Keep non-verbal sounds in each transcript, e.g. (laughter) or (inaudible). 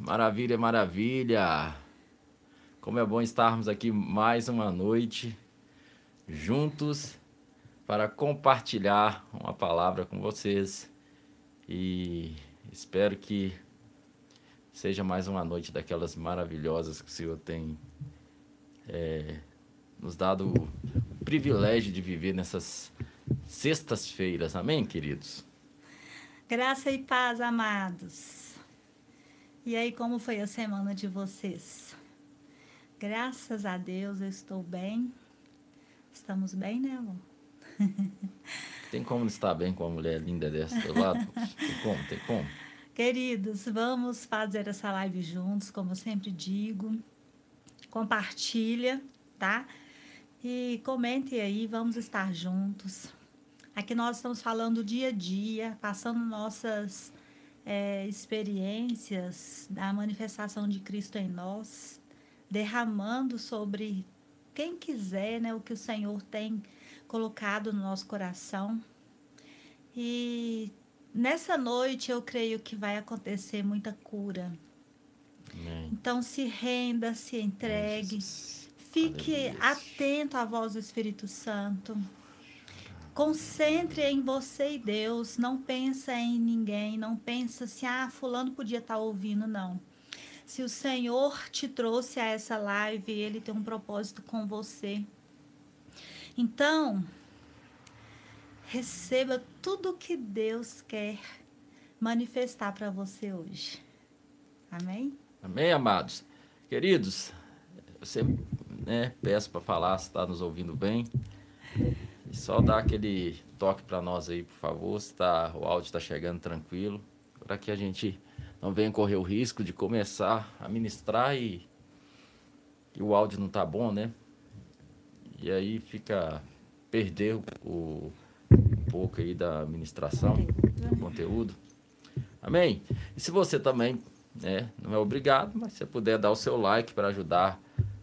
Maravilha, maravilha. Como é bom estarmos aqui mais uma noite juntos para compartilhar uma palavra com vocês. E espero que seja mais uma noite daquelas maravilhosas que o Senhor tem é, nos dado o privilégio de viver nessas sextas-feiras. Amém, queridos? Graça e paz, amados. E aí, como foi a semana de vocês? Graças a Deus eu estou bem. Estamos bem, né, amor? (laughs) Tem como estar bem com uma mulher linda dessa do lado? Tem como? Tem como? Queridos, vamos fazer essa live juntos, como eu sempre digo. Compartilha, tá? E comente aí, vamos estar juntos. Aqui nós estamos falando dia a dia, passando nossas é, experiências da manifestação de Cristo em nós, derramando sobre quem quiser, né, o que o Senhor tem colocado no nosso coração. E nessa noite eu creio que vai acontecer muita cura. Amém. Então se renda, se entregue, fique Aleluia. atento à voz do Espírito Santo. Concentre em você e Deus, não pensa em ninguém, não pensa se ah, fulano podia estar tá ouvindo, não. Se o Senhor te trouxe a essa live, ele tem um propósito com você. Então, receba tudo que Deus quer manifestar para você hoje. Amém? Amém, amados. Queridos, eu sempre né, peço para falar se está nos ouvindo bem. E só dá aquele toque para nós aí, por favor, se tá, o áudio está chegando tranquilo, para que a gente não venha correr o risco de começar a ministrar e, e o áudio não tá bom, né? E aí fica perder o um pouco aí da administração, do conteúdo. Amém? E se você também, né, não é obrigado, mas se puder dar o seu like para ajudar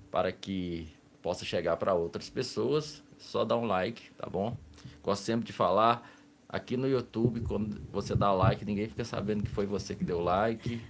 para que possa chegar para outras pessoas, só dá um like, tá bom? Gosto sempre de falar aqui no YouTube, quando você dá like, ninguém fica sabendo que foi você que deu like.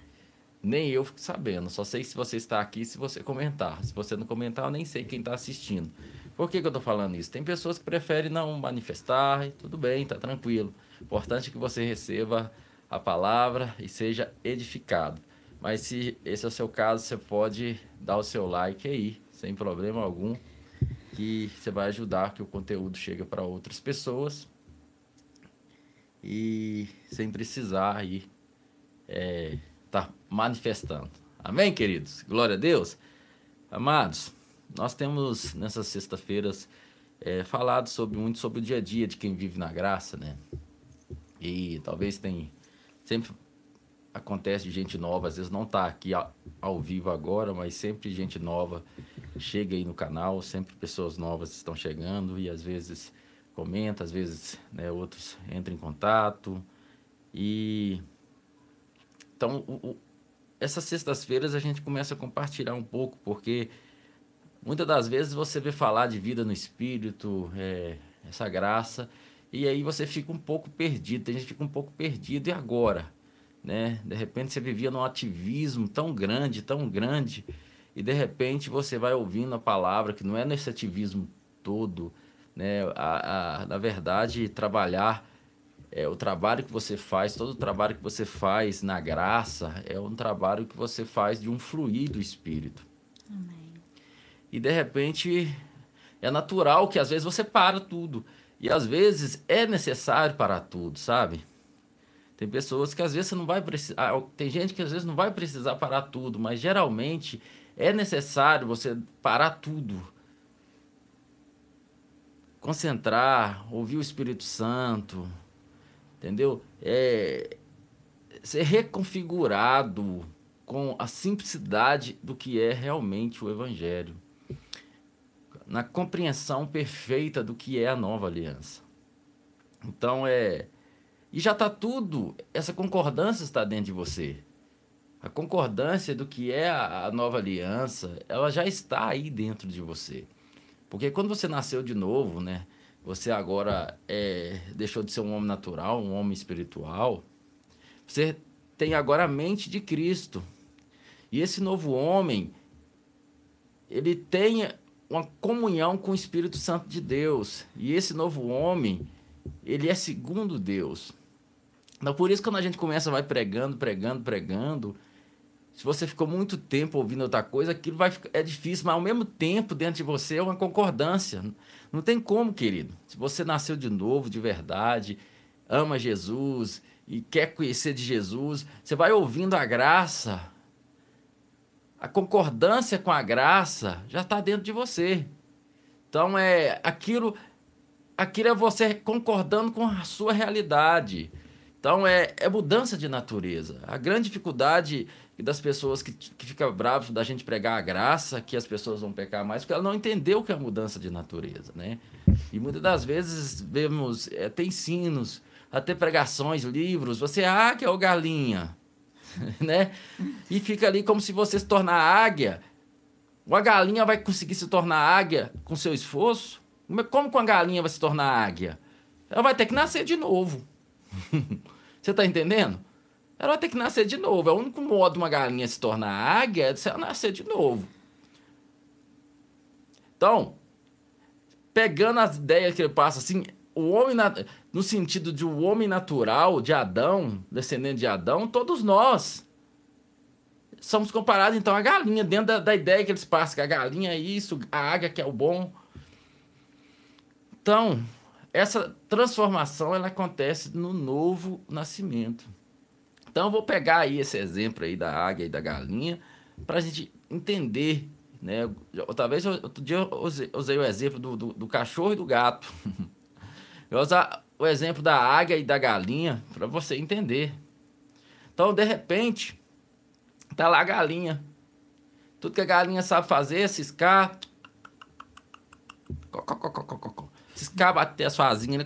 Nem eu fico sabendo, só sei se você está aqui se você comentar. Se você não comentar, eu nem sei quem está assistindo. Por que, que eu estou falando isso? Tem pessoas que preferem não manifestar, e tudo bem, tá tranquilo. Importante é que você receba a palavra e seja edificado. Mas se esse é o seu caso, você pode dar o seu like aí, sem problema algum que você vai ajudar que o conteúdo chegue para outras pessoas e sem precisar aí é, tá manifestando. Amém, queridos? Glória a Deus. Amados, nós temos nessas sextas-feiras é, falado sobre muito sobre o dia a dia de quem vive na graça, né? E talvez tem sempre acontece de gente nova, às vezes não está aqui ao, vivo agora, mas sempre gente nova chega aí no canal, sempre pessoas novas estão chegando e às vezes comenta, às vezes né, outros entram em contato. E então o, o, essas sextas-feiras a gente começa a compartilhar um pouco, porque muitas das vezes você vê falar de vida no espírito, é, essa graça, e aí você fica um pouco perdido, tem gente fica um pouco perdido, e agora? Né? De repente você vivia num ativismo tão grande, tão grande, e de repente você vai ouvindo a palavra que não é nesse ativismo todo, né? A, a, na verdade, trabalhar é, o trabalho que você faz, todo o trabalho que você faz na graça é um trabalho que você faz de um fluir do Espírito. Amém. E de repente é natural que às vezes você para tudo. E às vezes é necessário parar tudo, sabe? Tem pessoas que às vezes você não vai precisar. Ah, tem gente que às vezes não vai precisar parar tudo, mas geralmente é necessário você parar tudo. Concentrar, ouvir o Espírito Santo, entendeu? É ser reconfigurado com a simplicidade do que é realmente o Evangelho, na compreensão perfeita do que é a nova aliança. Então é. E já está tudo, essa concordância está dentro de você a concordância do que é a, nova aliança, ela já está aí dentro de você. Porque quando você nasceu de novo, né? Você agora é, deixou de ser um homem natural, um homem espiritual. Você tem agora a mente de Cristo. E esse novo homem, ele tem uma comunhão com o Espírito Santo de Deus. E esse novo homem, ele é segundo Deus. Então, por isso, quando a gente começa, vai pregando, pregando, pregando, se você ficou muito tempo ouvindo outra coisa, aquilo vai é difícil, mas ao mesmo tempo, dentro de você é uma concordância. Não tem como, querido. Se você nasceu de novo, de verdade, ama Jesus e quer conhecer de Jesus, você vai ouvindo a graça. A concordância com a graça já está dentro de você. Então é aquilo, aquilo é você concordando com a sua realidade. Então é, é mudança de natureza. A grande dificuldade das pessoas que, que ficam bravas da gente pregar a graça, que as pessoas vão pecar mais, porque ela não entendeu o que é mudança de natureza, né? E muitas das vezes vemos, é, tem ensinos, até pregações, livros, você é águia ou galinha, (laughs) né? E fica ali como se você se tornar águia. Uma galinha vai conseguir se tornar águia com seu esforço? Como que uma galinha vai se tornar águia? Ela vai ter que nascer de novo. (laughs) você está entendendo? Ela vai ter que nascer de novo. É o único modo de uma galinha se tornar águia é se ela nascer de novo. Então, pegando as ideias que ele passa assim, o homem no sentido de um homem natural, de Adão, descendente de Adão, todos nós somos comparados então à galinha, dentro da, da ideia que eles passam, que a galinha é isso, a águia que é o bom. Então, essa transformação ela acontece no novo nascimento. Então, eu vou pegar aí esse exemplo aí da águia e da galinha para a gente entender, né? Talvez outro dia eu usei, usei o exemplo do, do, do cachorro e do gato. (laughs) Eu usar o exemplo da águia e da galinha para você entender. Então, de repente, tá lá a galinha. Tudo que a galinha sabe fazer é ciscar. Ciscar, bater as asinhas. Né?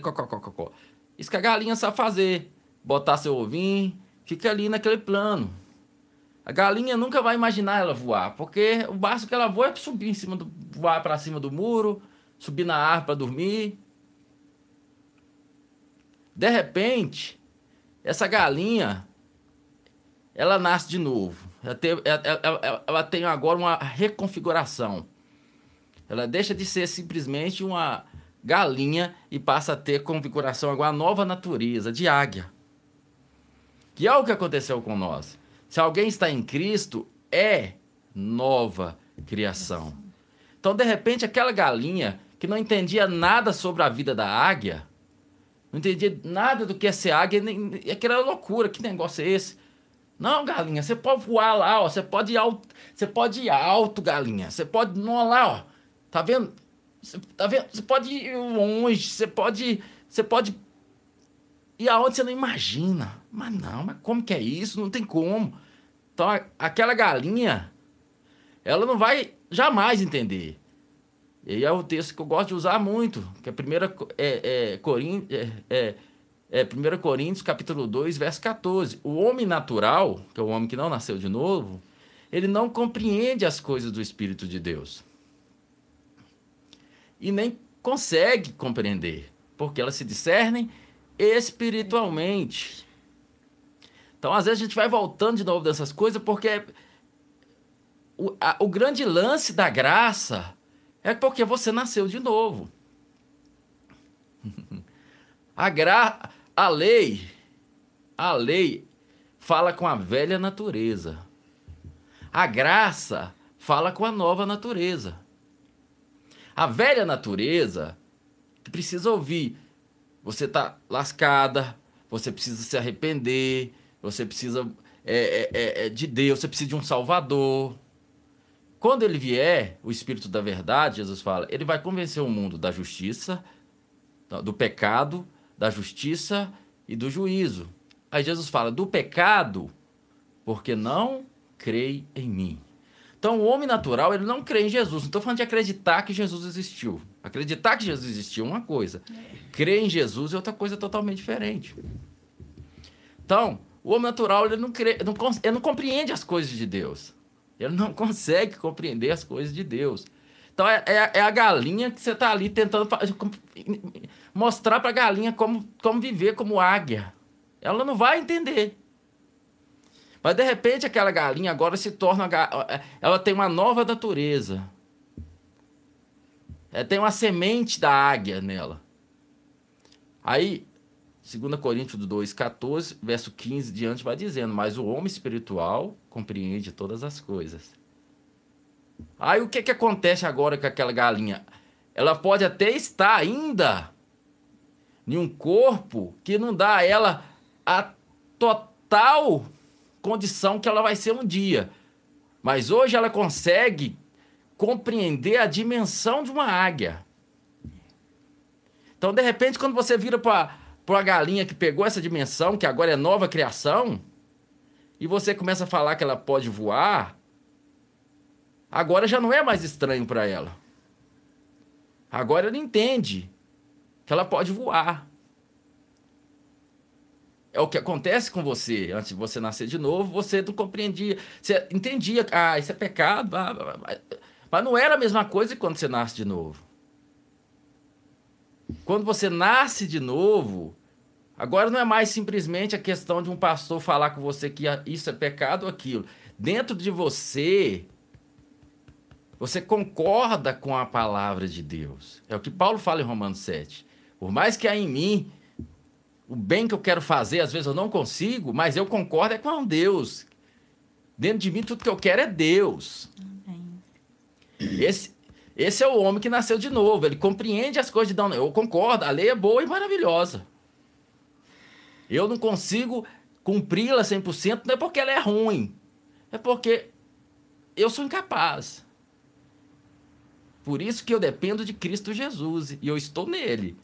Isso que a galinha sabe fazer. Botar seu ovinho, fica ali naquele plano. A galinha nunca vai imaginar ela voar, porque o básico que ela voa é subir em cima do. voar para cima do muro, subir na árvore para dormir. De repente, essa galinha, ela nasce de novo. Ela tem, ela, ela, ela tem agora uma reconfiguração. Ela deixa de ser simplesmente uma galinha e passa a ter configuração agora nova natureza de águia. Que é o que aconteceu com nós. Se alguém está em Cristo, é nova criação. Então, de repente, aquela galinha que não entendia nada sobre a vida da águia, não entendia nada do que é ser águia. Nem, aquela loucura. Que negócio é esse? Não, galinha, você pode voar lá, ó. Você pode ir alto, você pode ir alto, galinha. Você pode não lá, ó. Tá vendo? Você, tá vendo? Você pode ir longe, você pode, você pode ir aonde você não imagina. Mas não, mas como que é isso? Não tem como. Então, aquela galinha, ela não vai jamais entender. E é o texto que eu gosto de usar muito, que é 1 é, é, Coríntios, é, é, é 1 Coríntios, capítulo 2, verso 14. O homem natural, que é o homem que não nasceu de novo, ele não compreende as coisas do Espírito de Deus. E nem consegue compreender, porque elas se discernem espiritualmente. Então, às vezes, a gente vai voltando de novo dessas coisas, porque o, a, o grande lance da graça é porque você nasceu de novo. (laughs) A, gra... a lei, a lei fala com a velha natureza. A graça fala com a nova natureza. A velha natureza precisa ouvir. Você está lascada, você precisa se arrepender, você precisa é, é, é, é, de Deus, você precisa de um Salvador. Quando ele vier, o Espírito da Verdade, Jesus fala, ele vai convencer o mundo da justiça, do pecado, da justiça e do juízo. Aí Jesus fala do pecado, porque não crei em mim. Então, o homem natural, ele não crê em Jesus. Não estou falando de acreditar que Jesus existiu. Acreditar que Jesus existiu é uma coisa. Crer em Jesus é outra coisa totalmente diferente. Então, o homem natural, ele não, crê, não, ele não compreende as coisas de Deus. Ele não (laughs) consegue compreender as coisas de Deus. Então é, é, é a galinha que você está ali tentando mostrar para a galinha como, como viver como águia. Ela não vai entender. Mas de repente aquela galinha agora se torna. Ela tem uma nova natureza. É, tem uma semente da águia nela. Aí, 2 Coríntios 2, 14, verso 15 diante, vai dizendo: Mas o homem espiritual compreende todas as coisas. Aí o que, que acontece agora com aquela galinha? Ela pode até estar ainda em um corpo que não dá a ela a total condição que ela vai ser um dia. Mas hoje ela consegue compreender a dimensão de uma águia. Então, de repente, quando você vira para a galinha que pegou essa dimensão, que agora é nova criação, e você começa a falar que ela pode voar, agora já não é mais estranho para ela. Agora ela entende que ela pode voar. É o que acontece com você. Antes de você nascer de novo, você não compreendia. Você entendia, ah, isso é pecado. Mas não era a mesma coisa quando você nasce de novo. Quando você nasce de novo, agora não é mais simplesmente a questão de um pastor falar com você que isso é pecado ou aquilo. Dentro de você, você concorda com a palavra de Deus. É o que Paulo fala em Romanos 7. Por mais que há em mim o bem que eu quero fazer, às vezes eu não consigo, mas eu concordo é com Deus. Dentro de mim, tudo que eu quero é Deus. Amém. Esse, esse é o homem que nasceu de novo. Ele compreende as coisas de Deus. Eu concordo, a lei é boa e maravilhosa. Eu não consigo cumpri-la 100%, não é porque ela é ruim. É porque eu sou incapaz. Por isso que eu dependo de Cristo Jesus e eu estou nele.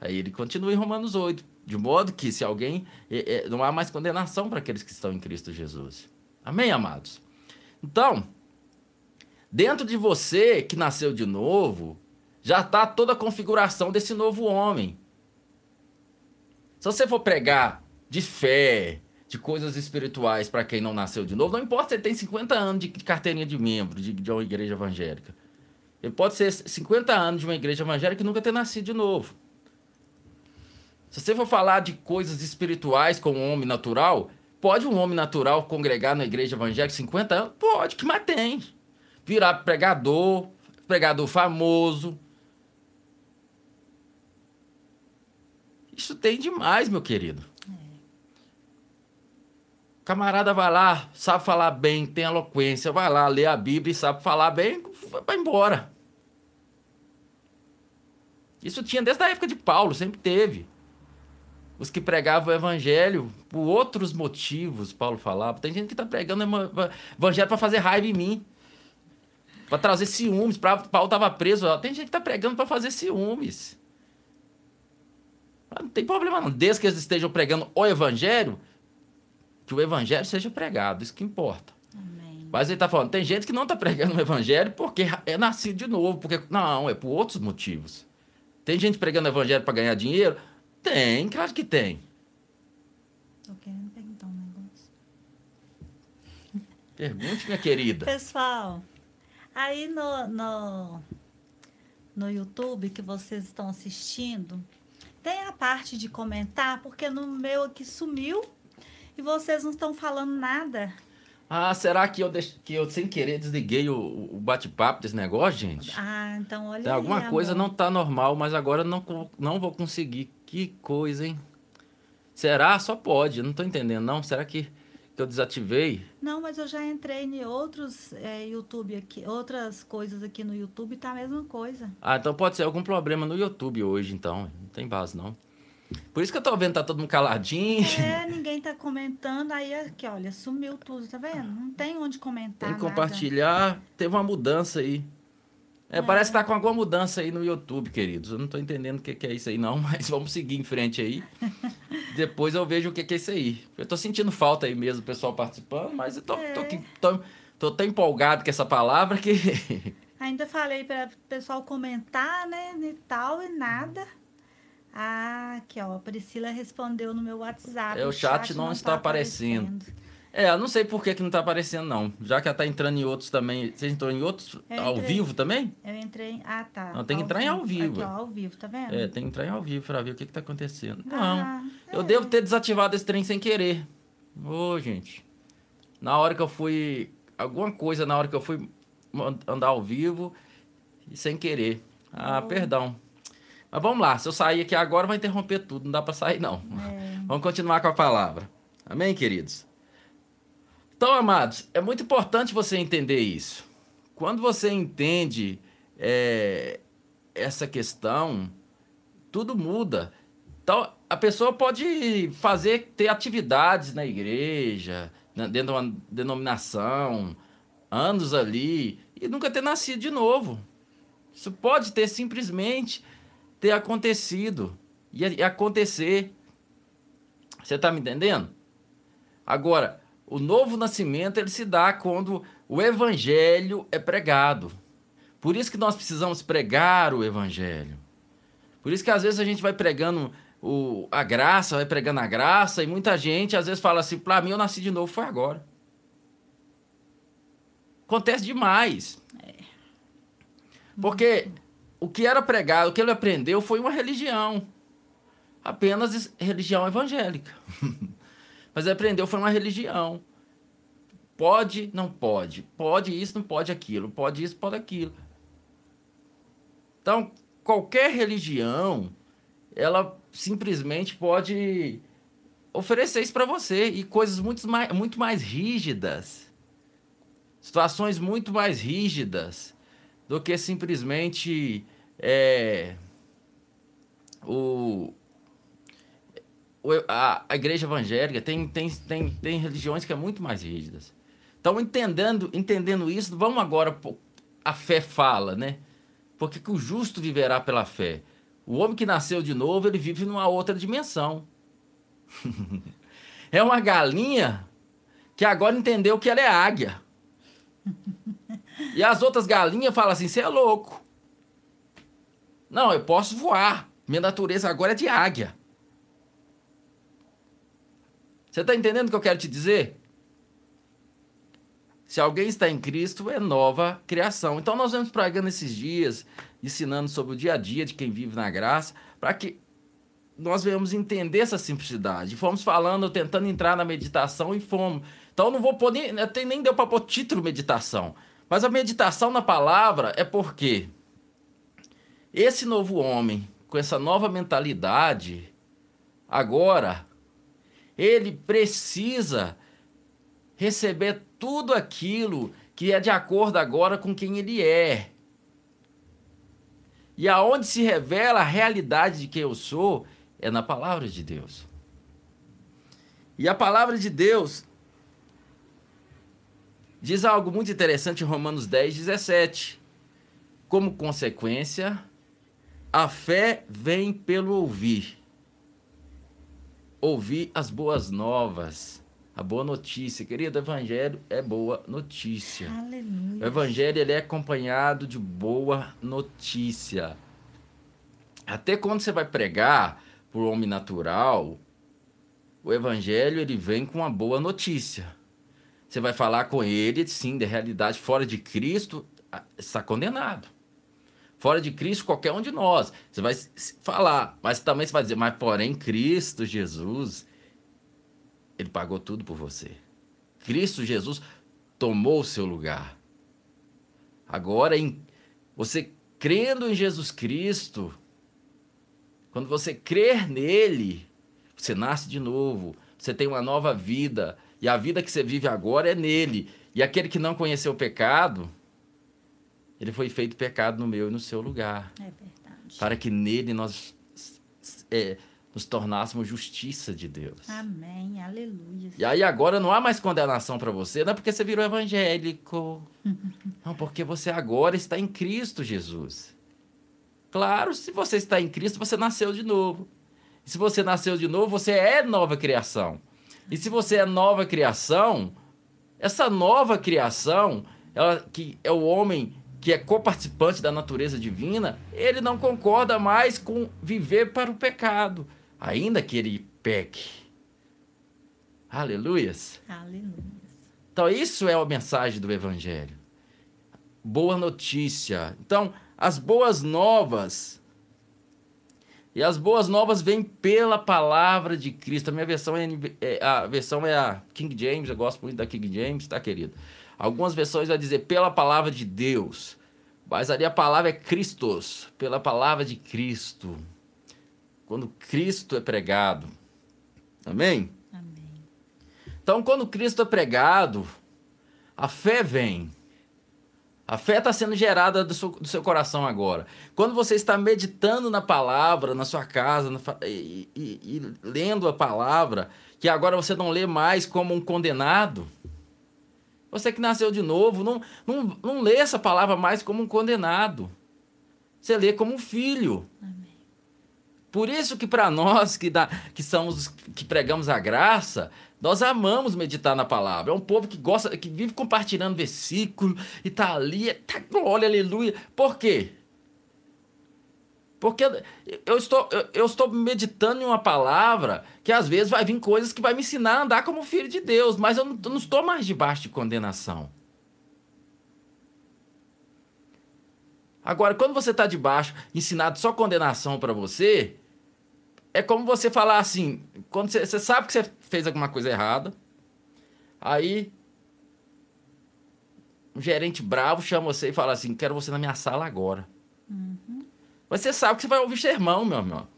Aí ele continua em Romanos 8. De modo que, se alguém. É, é, não há mais condenação para aqueles que estão em Cristo Jesus. Amém, amados? Então, dentro de você que nasceu de novo, já está toda a configuração desse novo homem. Se você for pregar de fé, de coisas espirituais para quem não nasceu de novo, não importa se ele tem 50 anos de carteirinha de membro de, de uma igreja evangélica. Ele pode ser 50 anos de uma igreja evangélica e nunca ter nascido de novo. Se você for falar de coisas espirituais com um homem natural, pode um homem natural congregar na igreja evangélica 50 anos? Pode, que mais tem. Virar pregador, pregador famoso. Isso tem demais, meu querido. Camarada vai lá, sabe falar bem, tem eloquência, vai lá, lê a Bíblia e sabe falar bem, vai embora. Isso tinha desde a época de Paulo, sempre teve os que pregavam o evangelho por outros motivos, Paulo falava. Tem gente que está pregando evangelho para fazer raiva em mim. Para trazer ciúmes. Pra, Paulo estava preso. Tem gente que está pregando para fazer ciúmes. Não tem problema não. Desde que eles estejam pregando o evangelho, que o evangelho seja pregado. Isso que importa. Amém. Mas ele está falando, tem gente que não está pregando o evangelho porque é nascido de novo. Porque, não, é por outros motivos. Tem gente pregando o evangelho para ganhar dinheiro. Tem, claro que tem. Tô querendo perguntar um negócio. Pergunte, minha querida. Pessoal, aí no, no, no YouTube que vocês estão assistindo, tem a parte de comentar, porque no meu aqui sumiu e vocês não estão falando nada. Ah, será que eu, que eu sem querer desliguei o, o bate-papo desse negócio, gente? Ah, então olha Tem aí, alguma coisa não tá normal, mas agora não, não vou conseguir que coisa, hein? Será? Só pode. Eu não tô entendendo, não. Será que, que eu desativei? Não, mas eu já entrei em outros é, YouTube aqui, outras coisas aqui no YouTube, tá a mesma coisa. Ah, então pode ser algum problema no YouTube hoje, então. Não tem base, não. Por isso que eu tô vendo, tá todo mundo caladinho. É, (laughs) ninguém tá comentando. Aí aqui, olha, sumiu tudo, tá vendo? Não tem onde comentar. Tem que compartilhar. Teve uma mudança aí. É, é. Parece que tá com alguma mudança aí no YouTube, queridos. Eu não tô entendendo o que, que é isso aí, não, (laughs) mas vamos seguir em frente aí. Depois eu vejo o que, que é isso aí. Eu tô sentindo falta aí mesmo, o pessoal participando, mas eu tô, é. tô, tô, tô, tão empolgado com essa palavra que. (laughs) Ainda falei para o pessoal comentar, né, e tal, e nada. Ah, aqui, ó, a Priscila respondeu no meu WhatsApp. É, o chat, chat não, não, está tá aparecendo. aparecendo. É, eu não sei por que, que não tá aparecendo, não. Já que ela tá entrando em outros também. Você entrou em outros eu ao entrei, vivo também? Eu entrei. Ah, tá. Não, tem que entrar vivo. em ao vivo. Aqui, ó, ao vivo, tá vendo? É, tem que entrar em ao vivo pra ver o que, que tá acontecendo. Ah, não. É. Eu devo ter desativado esse trem sem querer. Ô, gente. na hora que eu fui. Alguma coisa na hora que eu fui andar ao vivo e sem querer. Ah, oh. perdão. Mas vamos lá, se eu sair aqui agora vai interromper tudo, não dá para sair não. É. Vamos continuar com a palavra. Amém, queridos? Então, amados, é muito importante você entender isso. Quando você entende é, essa questão, tudo muda. Então, a pessoa pode fazer, ter atividades na igreja, dentro de uma denominação, anos ali, e nunca ter nascido de novo. Isso pode ter simplesmente ter acontecido e acontecer. Você está me entendendo? Agora, o novo nascimento ele se dá quando o evangelho é pregado. Por isso que nós precisamos pregar o evangelho. Por isso que às vezes a gente vai pregando o, a graça, vai pregando a graça, e muita gente às vezes fala assim: para mim eu nasci de novo, foi agora. Acontece demais. É. Porque o que era pregado, o que ele aprendeu foi uma religião. Apenas religião evangélica. (laughs) Mas aprendeu foi uma religião. Pode, não pode. Pode isso, não pode aquilo. Pode isso, pode aquilo. Então, qualquer religião, ela simplesmente pode oferecer isso para você e coisas muito mais, muito mais rígidas, situações muito mais rígidas do que simplesmente é, o a, a, igreja evangélica tem, tem, tem, tem religiões que é muito mais rígidas. Então, entendendo, entendendo isso, vamos agora a fé fala, né? Porque que o justo viverá pela fé. O homem que nasceu de novo, ele vive numa outra dimensão. (laughs) é uma galinha que agora entendeu que ela é águia. E as outras galinhas falam assim: você é louco. Não, eu posso voar. Minha natureza agora é de águia. Você está entendendo o que eu quero te dizer? Se alguém está em Cristo, é nova criação. Então nós vamos pregando esses dias, ensinando sobre o dia a dia de quem vive na graça, para que nós venhamos entender essa simplicidade. Fomos falando, tentando entrar na meditação e fomos. Então não vou poder, até nem deu para pôr título meditação. Mas a meditação na palavra é porque esse novo homem, com essa nova mentalidade, agora ele precisa receber tudo aquilo que é de acordo agora com quem ele é. E aonde se revela a realidade de quem eu sou é na palavra de Deus. E a palavra de Deus diz algo muito interessante em Romanos 10, 17. Como consequência, a fé vem pelo ouvir. Ouvir as boas novas a boa notícia, querido, o evangelho é boa notícia. Aleluia. O evangelho ele é acompanhado de boa notícia. Até quando você vai pregar por homem natural, o evangelho ele vem com uma boa notícia. Você vai falar com ele, sim, da realidade fora de Cristo, está condenado. Fora de Cristo, qualquer um de nós. Você vai falar, mas também você vai dizer, mas porém Cristo Jesus, ele pagou tudo por você. Cristo Jesus tomou o seu lugar. Agora, em, você crendo em Jesus Cristo, quando você crer nele, você nasce de novo, você tem uma nova vida, e a vida que você vive agora é nele. E aquele que não conheceu o pecado, ele foi feito pecado no meu e no seu lugar. É verdade. Para que nele nós é, nos tornássemos justiça de Deus. Amém, aleluia. E aí agora não há mais condenação para você, não é porque você virou evangélico. (laughs) não, porque você agora está em Cristo Jesus. Claro, se você está em Cristo, você nasceu de novo. E se você nasceu de novo, você é nova criação. E se você é nova criação, essa nova criação, ela, que é o homem que é coparticipante da natureza divina, ele não concorda mais com viver para o pecado ainda que ele peque. Aleluias. Aleluias. Então, isso é a mensagem do Evangelho. Boa notícia. Então, as boas novas E as boas novas vêm pela palavra de Cristo. A minha versão é, é, a versão é a King James, eu gosto muito da King James, tá, querido? Algumas versões vai dizer pela palavra de Deus. Mas ali a palavra é Christos, pela palavra de Cristo. Quando Cristo é pregado. Amém? Amém. Então, quando Cristo é pregado, a fé vem. A fé está sendo gerada do seu, do seu, coração agora. Quando você está meditando na palavra, na sua casa, na, e, e, e lendo a palavra, que agora você não lê mais como um condenado. Você que nasceu de novo, não, não, não lê essa palavra mais como um condenado. Você lê como um filho. Amém. Por isso que para nós que, dá, que somos que pregamos a graça, nós amamos meditar na palavra. É um povo que gosta, que vive compartilhando versículo e tá ali, tá glória, aleluia. Por quê? Porque eu estou, eu estou meditando em uma palavra que às vezes vai vir coisas que vai me ensinar a andar como filho de Deus, mas eu não, estou mais debaixo de condenação. Agora, quando você está debaixo, ensinado só condenação para você, é como você falar assim, quando você, você, sabe que você fez alguma coisa errada, aí um gerente bravo chama você e fala assim, quero você na minha sala agora. Mas você sabe que você vai ouvir sermão, meu irmão.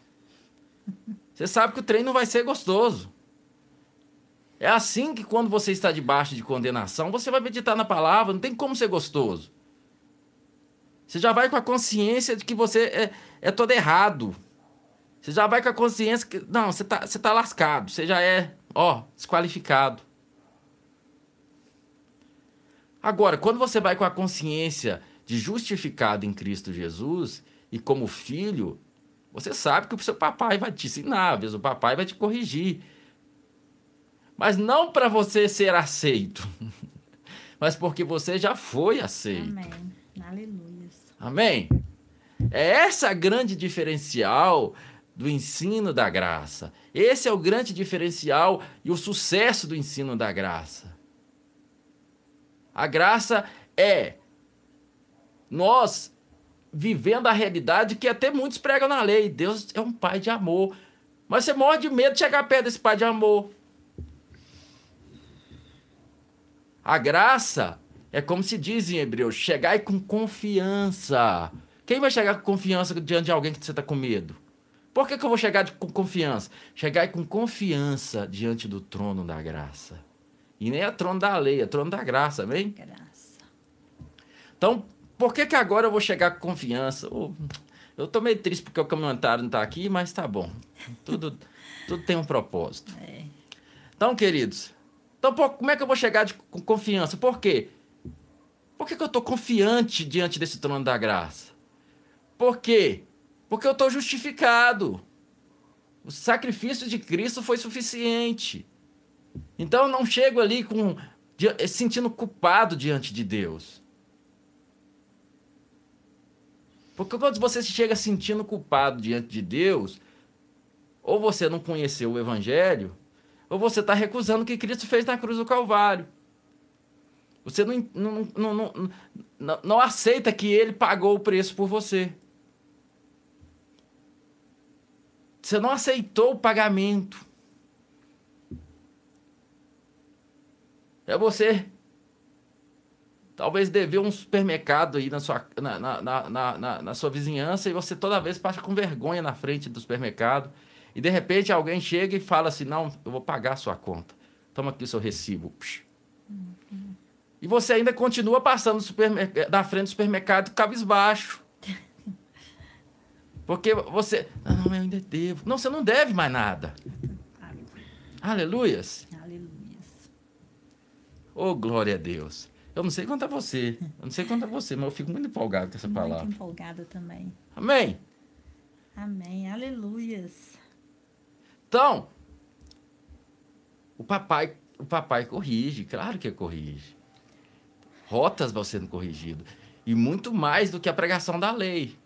Você sabe que o treino vai ser gostoso. É assim que quando você está debaixo de condenação, você vai meditar na palavra, não tem como ser gostoso. Você já vai com a consciência de que você é, é todo errado. Você já vai com a consciência que. Não, você tá, você tá lascado. Você já é, ó, desqualificado. Agora, quando você vai com a consciência de justificado em Cristo Jesus e como filho, você sabe que o seu papai vai te ensinar, o papai vai te corrigir. Mas não para você ser aceito, (laughs) mas porque você já foi aceito. Amém. Aleluia. Amém? É essa grande diferencial do ensino da graça. Esse é o grande diferencial e o sucesso do ensino da graça. A graça é nós vivendo a realidade que até muitos pregam na lei. Deus é um pai de amor. Mas você morre de medo de chegar perto desse pai de amor. A graça é como se diz em Hebreus: chegai com confiança. Quem vai chegar com confiança diante de alguém que você está com medo? Por que, que eu vou chegar com confiança? Chegar com confiança diante do trono da graça. E nem é trono da lei, é trono da graça, amém? Graça. Então, por que, que agora eu vou chegar com confiança? Oh, eu tô meio triste porque o comentário não está aqui, mas tá bom. Tudo, tudo tem um propósito. É. Então, queridos, então, como é que eu vou chegar de, com confiança? Por quê? Por que, que eu estou confiante diante desse trono da graça? Por quê? Porque eu estou justificado. O sacrifício de Cristo foi suficiente. Então eu não chego ali com sentindo culpado diante de Deus. Porque quando você chega sentindo culpado diante de Deus, ou você não conheceu o Evangelho, ou você está recusando o que Cristo fez na cruz do Calvário. Você não, não, não, não, não aceita que ele pagou o preço por você. Você não aceitou o pagamento. É você. Talvez dever um supermercado aí na sua, na, na, na, na, na sua vizinhança e você toda vez passa com vergonha na frente do supermercado. E de repente alguém chega e fala assim: Não, eu vou pagar a sua conta. Toma aqui o seu recibo. Uhum. E você ainda continua passando da frente do supermercado cabisbaixo. (laughs) Porque você. Ah, não, eu ainda devo. Não, você não deve mais nada. Aleluias. Aleluias. Oh, glória a Deus. Eu não sei quanto a você. Eu não sei quanto a você, mas eu fico muito empolgado com essa muito palavra. Muito empolgada também. Amém. Amém. Aleluias. Então, o papai, o papai corrige, claro que corrige. Rotas vão sendo corrigidas. E muito mais do que a pregação da lei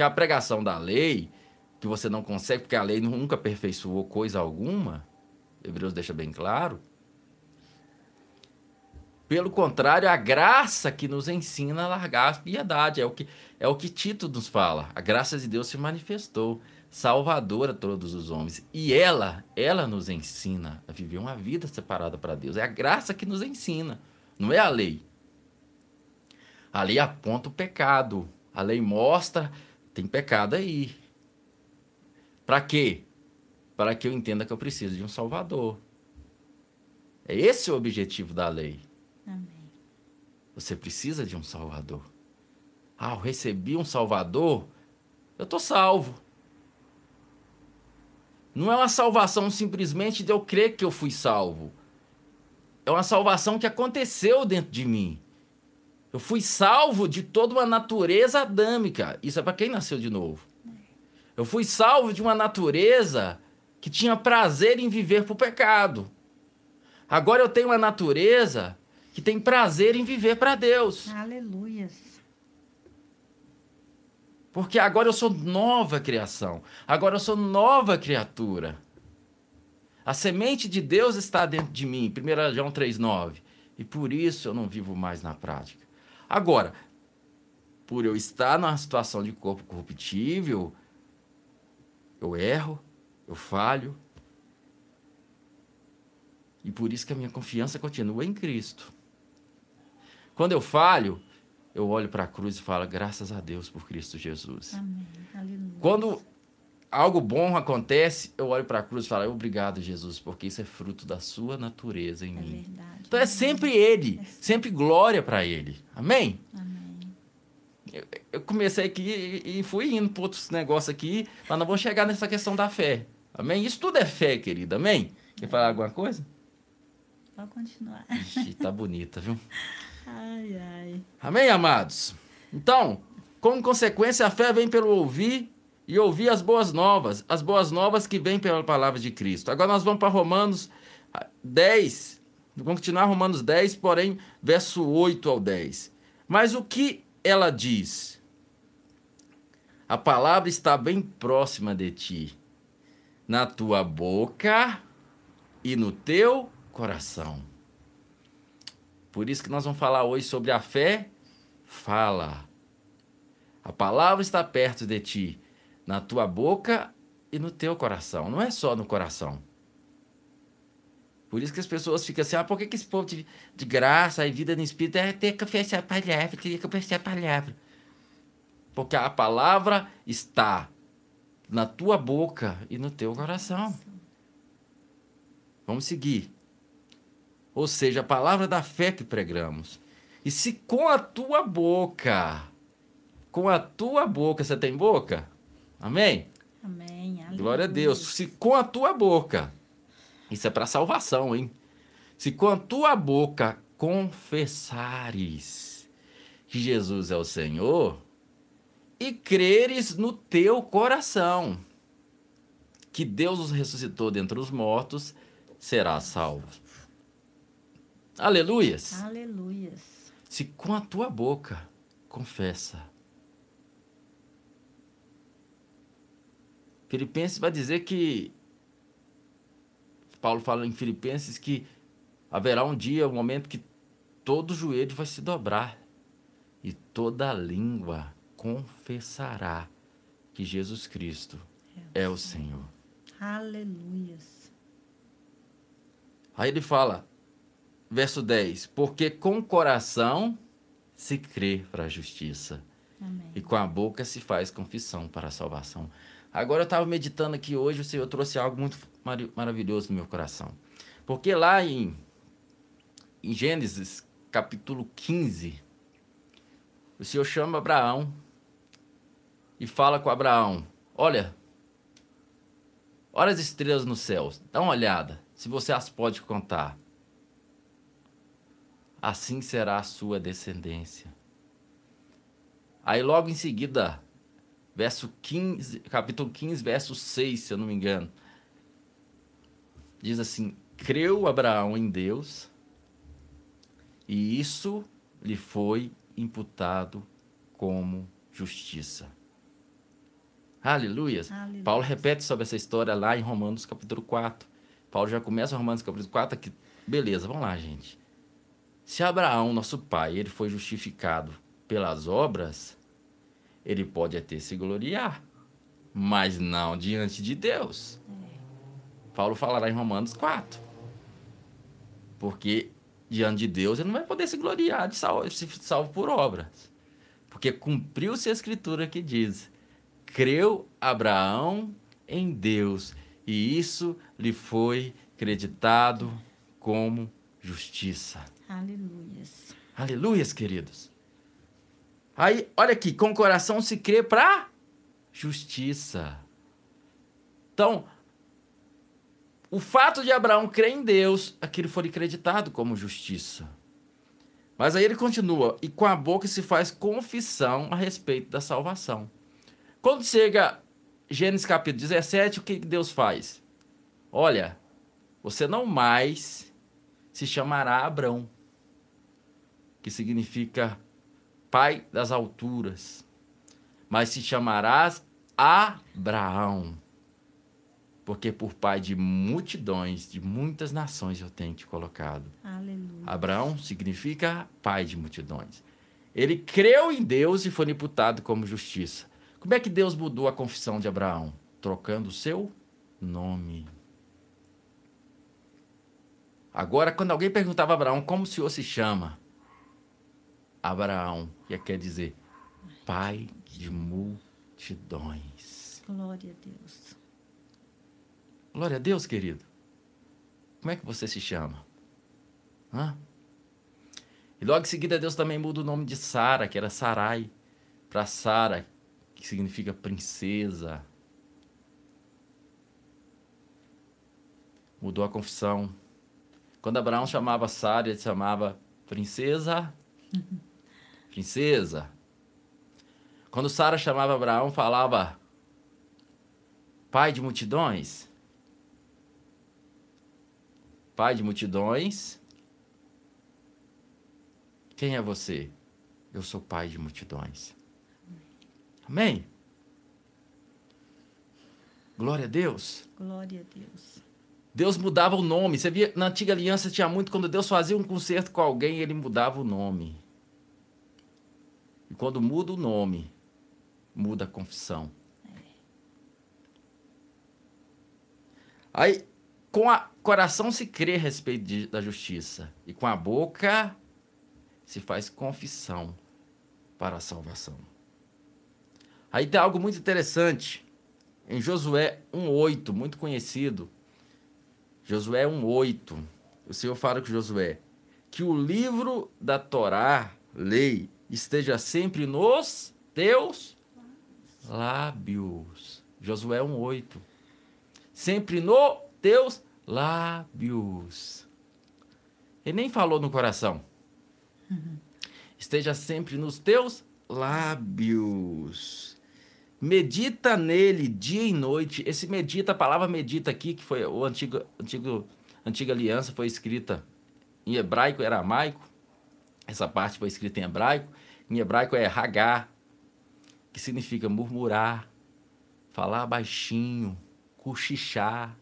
que a pregação da lei, que você não consegue, porque a lei nunca aperfeiçoou coisa alguma, Hebreus deixa bem claro. Pelo contrário, a graça que nos ensina a largar a piedade. É o que, é o que Tito nos fala. A graça de Deus se manifestou, salvadora a todos os homens. E ela, ela nos ensina a viver uma vida separada para Deus. É a graça que nos ensina, não é a lei. A lei aponta o pecado. A lei mostra, tem pecado aí. Para quê? Para que eu entenda que eu preciso de um Salvador. É esse o objetivo da lei. Você precisa de um Salvador. Ah, eu recebi um Salvador, eu estou salvo. Não é uma salvação simplesmente de eu crer que eu fui salvo. É uma salvação que aconteceu dentro de mim. Eu fui salvo de toda uma natureza adâmica. Isso é para quem nasceu de novo. Eu fui salvo de uma natureza que tinha prazer em viver para o pecado. Agora eu tenho uma natureza que tem prazer em viver para Deus. Aleluias. Porque agora eu sou nova criação. Agora eu sou nova criatura. A semente de Deus está dentro de mim. 1 João 3,9. E por isso eu não vivo mais na prática. Agora, por eu estar numa situação de corpo corruptível, eu erro, eu falho. E por isso que a minha confiança continua em Cristo. Quando eu falho, eu olho para a cruz e falo, graças a Deus por Cristo Jesus. Amém. Aleluia. Quando algo bom acontece, eu olho para a cruz e falo, obrigado, Jesus, porque isso é fruto da sua natureza em É mim. verdade. Então é sempre Ele, sempre glória para Ele. Amém? Amém. Eu, eu comecei aqui e, e fui indo para outros negócios aqui, mas não vou chegar nessa questão da fé. Amém? Isso tudo é fé, querida. Amém? Quer falar alguma coisa? Pode continuar. Ixi, tá bonita, viu? (laughs) Ai, ai. Amém, amados? Então, como consequência, a fé vem pelo ouvir e ouvir as boas novas, as boas novas que vêm pela palavra de Cristo. Agora nós vamos para Romanos 10, vamos continuar Romanos 10, porém, verso 8 ao 10. Mas o que ela diz? A palavra está bem próxima de ti, na tua boca e no teu coração. Por isso que nós vamos falar hoje sobre a fé. Fala. A palavra está perto de ti, na tua boca e no teu coração. Não é só no coração. Por isso que as pessoas ficam assim, ah, por que, que esse povo de, de graça e vida no Espírito é ter que confessar a palavra, ter que confessar a palavra. Porque a palavra está na tua boca e no teu coração. Vamos seguir. Ou seja, a palavra da fé que pregamos. E se com a tua boca, com a tua boca, você tem boca? Amém? Amém. Aleluia. Glória a Deus. Se com a tua boca, isso é para salvação, hein? Se com a tua boca confessares que Jesus é o Senhor e creres no teu coração que Deus os ressuscitou dentre os mortos, serás salvo. Aleluias. Aleluias. Se com a tua boca confessa. Filipenses vai dizer que Paulo fala em Filipenses que haverá um dia, um momento que todo joelho vai se dobrar e toda língua confessará que Jesus Cristo é o Senhor. Aleluias. Aí ele fala, verso 10: Porque com o coração se crê para a justiça, Amém. e com a boca se faz confissão para a salvação. Agora eu estava meditando aqui hoje, o Senhor trouxe algo muito mari- maravilhoso no meu coração. Porque lá em, em Gênesis, capítulo 15, o Senhor chama Abraão e fala com Abraão: Olha, olha as estrelas no céu, dá uma olhada, se você as pode contar. Assim será a sua descendência. Aí logo em seguida, verso 15, capítulo 15, verso 6, se eu não me engano. Diz assim: Creu Abraão em Deus, e isso lhe foi imputado como justiça. Aleluias. Aleluia. Paulo repete sobre essa história lá em Romanos capítulo 4. Paulo já começa Romanos capítulo 4 aqui. Beleza, vamos lá, gente. Se Abraão, nosso pai, ele foi justificado pelas obras, ele pode até se gloriar, mas não diante de Deus. Paulo falará em Romanos 4. Porque diante de Deus ele não vai poder se gloriar de salvo, se salvo por obras. Porque cumpriu-se a escritura que diz: creu Abraão em Deus, e isso lhe foi creditado como justiça. Aleluias. Aleluias, queridos. Aí, olha aqui, com o coração se crê para justiça. Então, o fato de Abraão crer em Deus, aquilo foi acreditado como justiça. Mas aí ele continua, e com a boca se faz confissão a respeito da salvação. Quando chega Gênesis capítulo 17, o que Deus faz? Olha, você não mais se chamará Abrão, que significa pai das alturas, mas se chamarás Abraão porque por pai de multidões, de muitas nações eu tenho te colocado. Aleluia. Abraão significa pai de multidões. Ele creu em Deus e foi imputado como justiça. Como é que Deus mudou a confissão de Abraão? Trocando o seu nome. Agora, quando alguém perguntava a Abraão como o senhor se chama, Abraão, que quer dizer pai de multidões. Glória a Deus. Glória a Deus, querido. Como é que você se chama? Hã? E logo em seguida Deus também muda o nome de Sara, que era Sarai, para Sara, que significa princesa. Mudou a confissão. Quando Abraão chamava Sara, ele chamava princesa. Princesa. Quando Sara chamava Abraão, falava pai de multidões pai de multidões. Quem é você? Eu sou pai de multidões. Amém? Glória a Deus. Glória a Deus. Deus mudava o nome. Você via, na antiga aliança tinha muito, quando Deus fazia um concerto com alguém, ele mudava o nome. E quando muda o nome, muda a confissão. Aí, com o coração se crê a respeito de, da justiça, e com a boca se faz confissão para a salvação. Aí tem algo muito interessante. Em Josué 1,8, muito conhecido. Josué 1,8. O Senhor fala com Josué: que o livro da Torá, lei, esteja sempre nos teus lábios. Josué 1,8. Sempre no teus lábios. Ele nem falou no coração. Esteja sempre nos teus lábios. Medita nele dia e noite. Esse medita, a palavra medita aqui, que foi o antigo, antigo, antiga aliança, foi escrita em hebraico e aramaico. Essa parte foi escrita em hebraico. Em hebraico é hagar, que significa murmurar, falar baixinho, cochichar.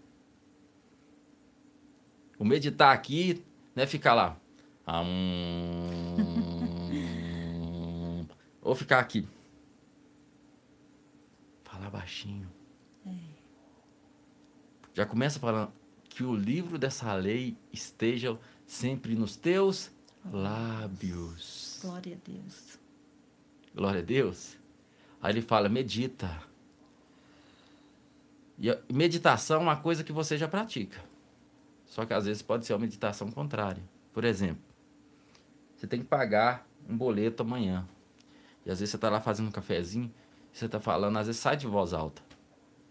O meditar aqui não é ficar lá. Hum, (laughs) ou ficar aqui. Falar baixinho. É. Já começa falando que o livro dessa lei esteja sempre nos teus lábios. Glória a Deus. Glória a Deus. Aí ele fala, medita. E meditação é uma coisa que você já pratica. Só que às vezes pode ser uma meditação contrária. Por exemplo, você tem que pagar um boleto amanhã. E às vezes você está lá fazendo um cafezinho, e você está falando, às vezes sai de voz alta.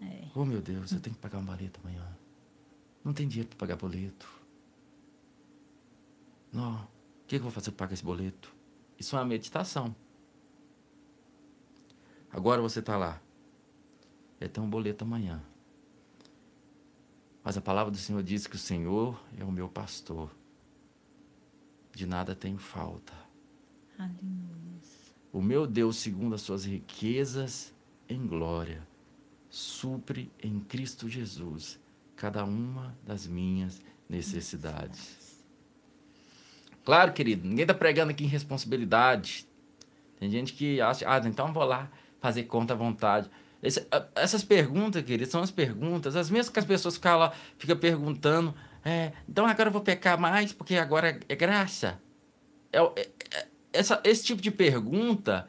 É. Oh meu Deus, eu tenho que pagar um boleto amanhã. Não tem dinheiro para pagar boleto. Não. O que, eu vou fazer para pagar esse boleto? Isso é uma meditação. Agora você está lá. Eu tenho um boleto amanhã. Mas a palavra do Senhor diz que o Senhor é o meu pastor. De nada tenho falta. Aleluia. O meu Deus, segundo as suas riquezas em glória, supre em Cristo Jesus cada uma das minhas necessidades. Claro, querido, ninguém está pregando aqui em responsabilidade. Tem gente que acha, ah, então vou lá fazer conta à vontade. Esse, essas perguntas, querido, são as perguntas, as mesmas que as pessoas ficam lá, ficam perguntando, é, então agora eu vou pecar mais porque agora é graça. É, é, é essa, esse tipo de pergunta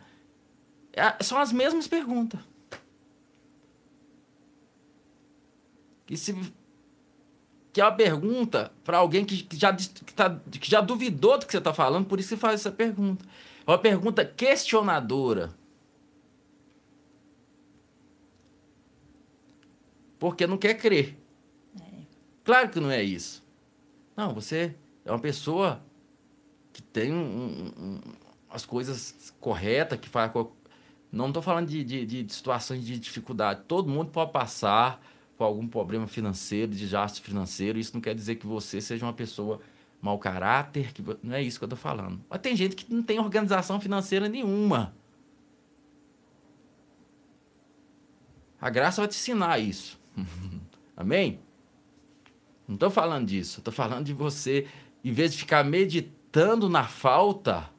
é, são as mesmas perguntas. Que, se, que é uma pergunta para alguém que, que, já, que, tá, que já duvidou do que você está falando, por isso que faz essa pergunta. É uma pergunta questionadora. Porque não quer crer. É. Claro que não é isso. Não, você é uma pessoa que tem um, um, as coisas corretas, que faz. Não estou falando de, de, de, situações de dificuldade. Todo mundo pode passar por algum problema financeiro, desastre financeiro. Isso não quer dizer que você seja uma pessoa mau caráter, que não é isso que eu estou falando. Mas tem gente que não tem organização financeira nenhuma. A graça vai te ensinar isso. (laughs) Amém? Não estou falando disso. Estou falando de você, em vez de ficar meditando na falta,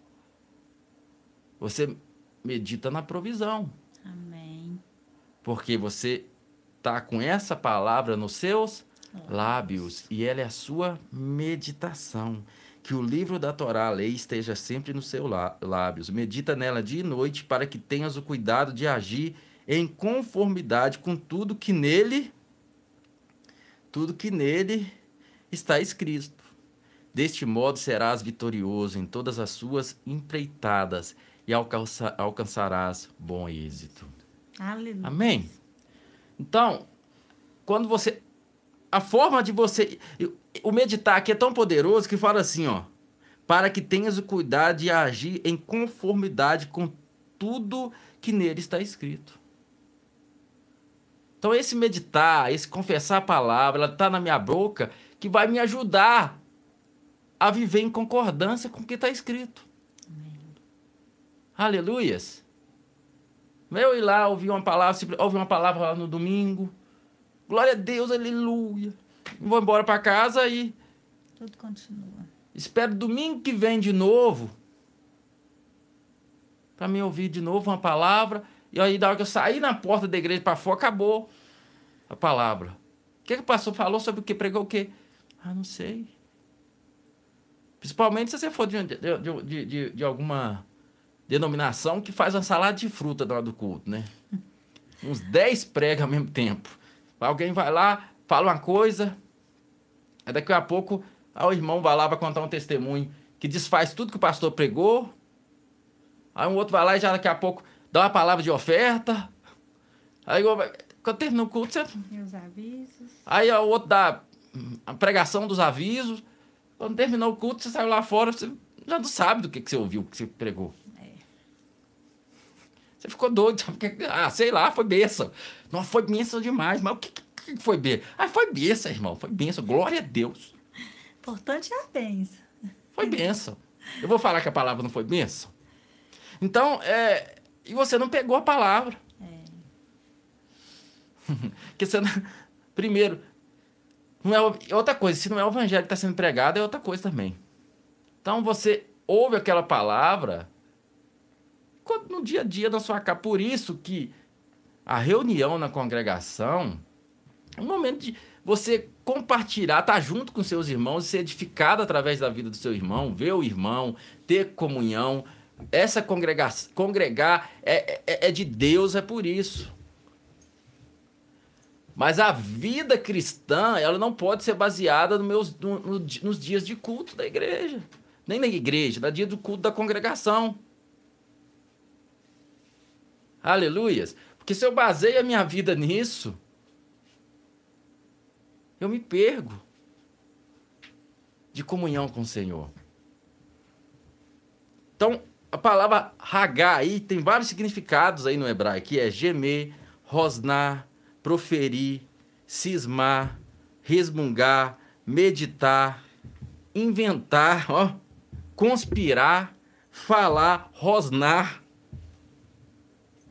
você medita na provisão. Amém. Porque você está com essa palavra nos seus lábios e ela é a sua meditação. Que o livro da Torá, a lei, esteja sempre nos seus lábios. Medita nela dia e noite para que tenhas o cuidado de agir em conformidade com tudo que nele tudo que nele está escrito. Deste modo serás vitorioso em todas as suas empreitadas e alcança, alcançarás bom êxito. Aleluia. Amém? Então, quando você. A forma de você. O meditar aqui é tão poderoso que fala assim, ó. Para que tenhas o cuidado de agir em conformidade com tudo que nele está escrito. Então, esse meditar, esse confessar a palavra, ela está na minha boca, que vai me ajudar a viver em concordância com o que está escrito. Amém. Aleluias. Eu ir lá ouvir uma palavra, ouvir uma palavra lá no domingo. Glória a Deus, aleluia. Vou embora para casa e. Tudo continua. Espero domingo que vem de novo. Para me ouvir de novo uma palavra e aí, da hora que eu saí na porta da igreja para fora, acabou a palavra. O que, que o pastor falou sobre o que? Pregou o quê? Ah, não sei. Principalmente se você for de, de, de, de, de alguma denominação que faz uma salada de fruta na hora do culto, né? (laughs) Uns 10 pregam ao mesmo tempo. Alguém vai lá, fala uma coisa, aí daqui a pouco aí o irmão vai lá vai contar um testemunho que desfaz tudo que o pastor pregou. Aí um outro vai lá e já daqui a pouco dá uma palavra de oferta. Aí quando termina o culto, você. os avisos. Aí o outro dá a pregação dos avisos. Quando terminou o culto, você saiu lá fora, você já não sabe do que, que você ouviu, que você pregou. É. Você ficou doido, sabe? Ah, sei lá, foi bênção. Não, foi bênção demais. Mas o que, que foi bênção? Ah, foi bênção, irmão. Foi bênção. Glória a Deus. Importante é a bênção. Foi bênção. Eu vou falar que a palavra não foi bênção? Então, é, e você não pegou a palavra. É. (laughs) que você não... Primeiro, não é outra coisa. Se não é o evangelho que está sendo pregado, é outra coisa também. Então você ouve aquela palavra no dia a dia da sua casa. Por isso que a reunião na congregação é um momento de você compartilhar, estar tá junto com seus irmãos, ser edificado através da vida do seu irmão, ver o irmão, ter comunhão, essa congregação, congregar é, é, é de Deus, é por isso. Mas a vida cristã, ela não pode ser baseada no meus, no, no, nos dias de culto da igreja. Nem na igreja, no dia do culto da congregação. Aleluias. Porque se eu baseio a minha vida nisso, eu me pergo de comunhão com o Senhor. Então, a palavra Hagá aí tem vários significados aí no hebraico, que é gemer, rosnar, proferir, cismar, resmungar, meditar, inventar, ó, conspirar, falar, rosnar,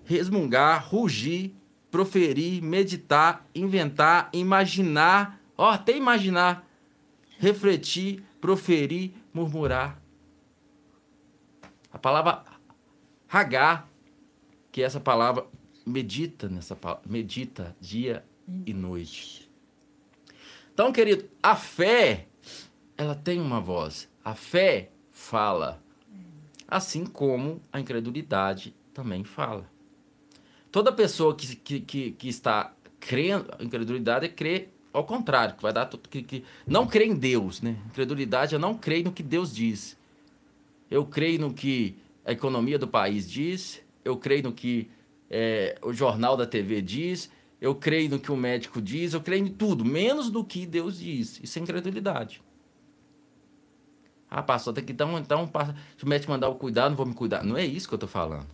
resmungar, rugir, proferir, meditar, inventar, imaginar, ó, até imaginar, refletir, proferir, murmurar. A palavra Hagar, que é essa palavra medita nessa medita dia e noite. Então, querido, a fé ela tem uma voz. A fé fala. Assim como a incredulidade também fala. Toda pessoa que, que, que, que está crendo, a incredulidade é crer ao contrário, que vai dar que, que não crê em Deus, né? Incredulidade é não crer no que Deus diz. Eu creio no que a economia do país diz, eu creio no que é, o jornal da TV diz, eu creio no que o médico diz, eu creio em tudo, menos do que Deus diz. Isso é incredulidade. Ah, pastor, tem que um, então, se o médico mandar eu cuidar, não vou me cuidar. Não é isso que eu estou falando.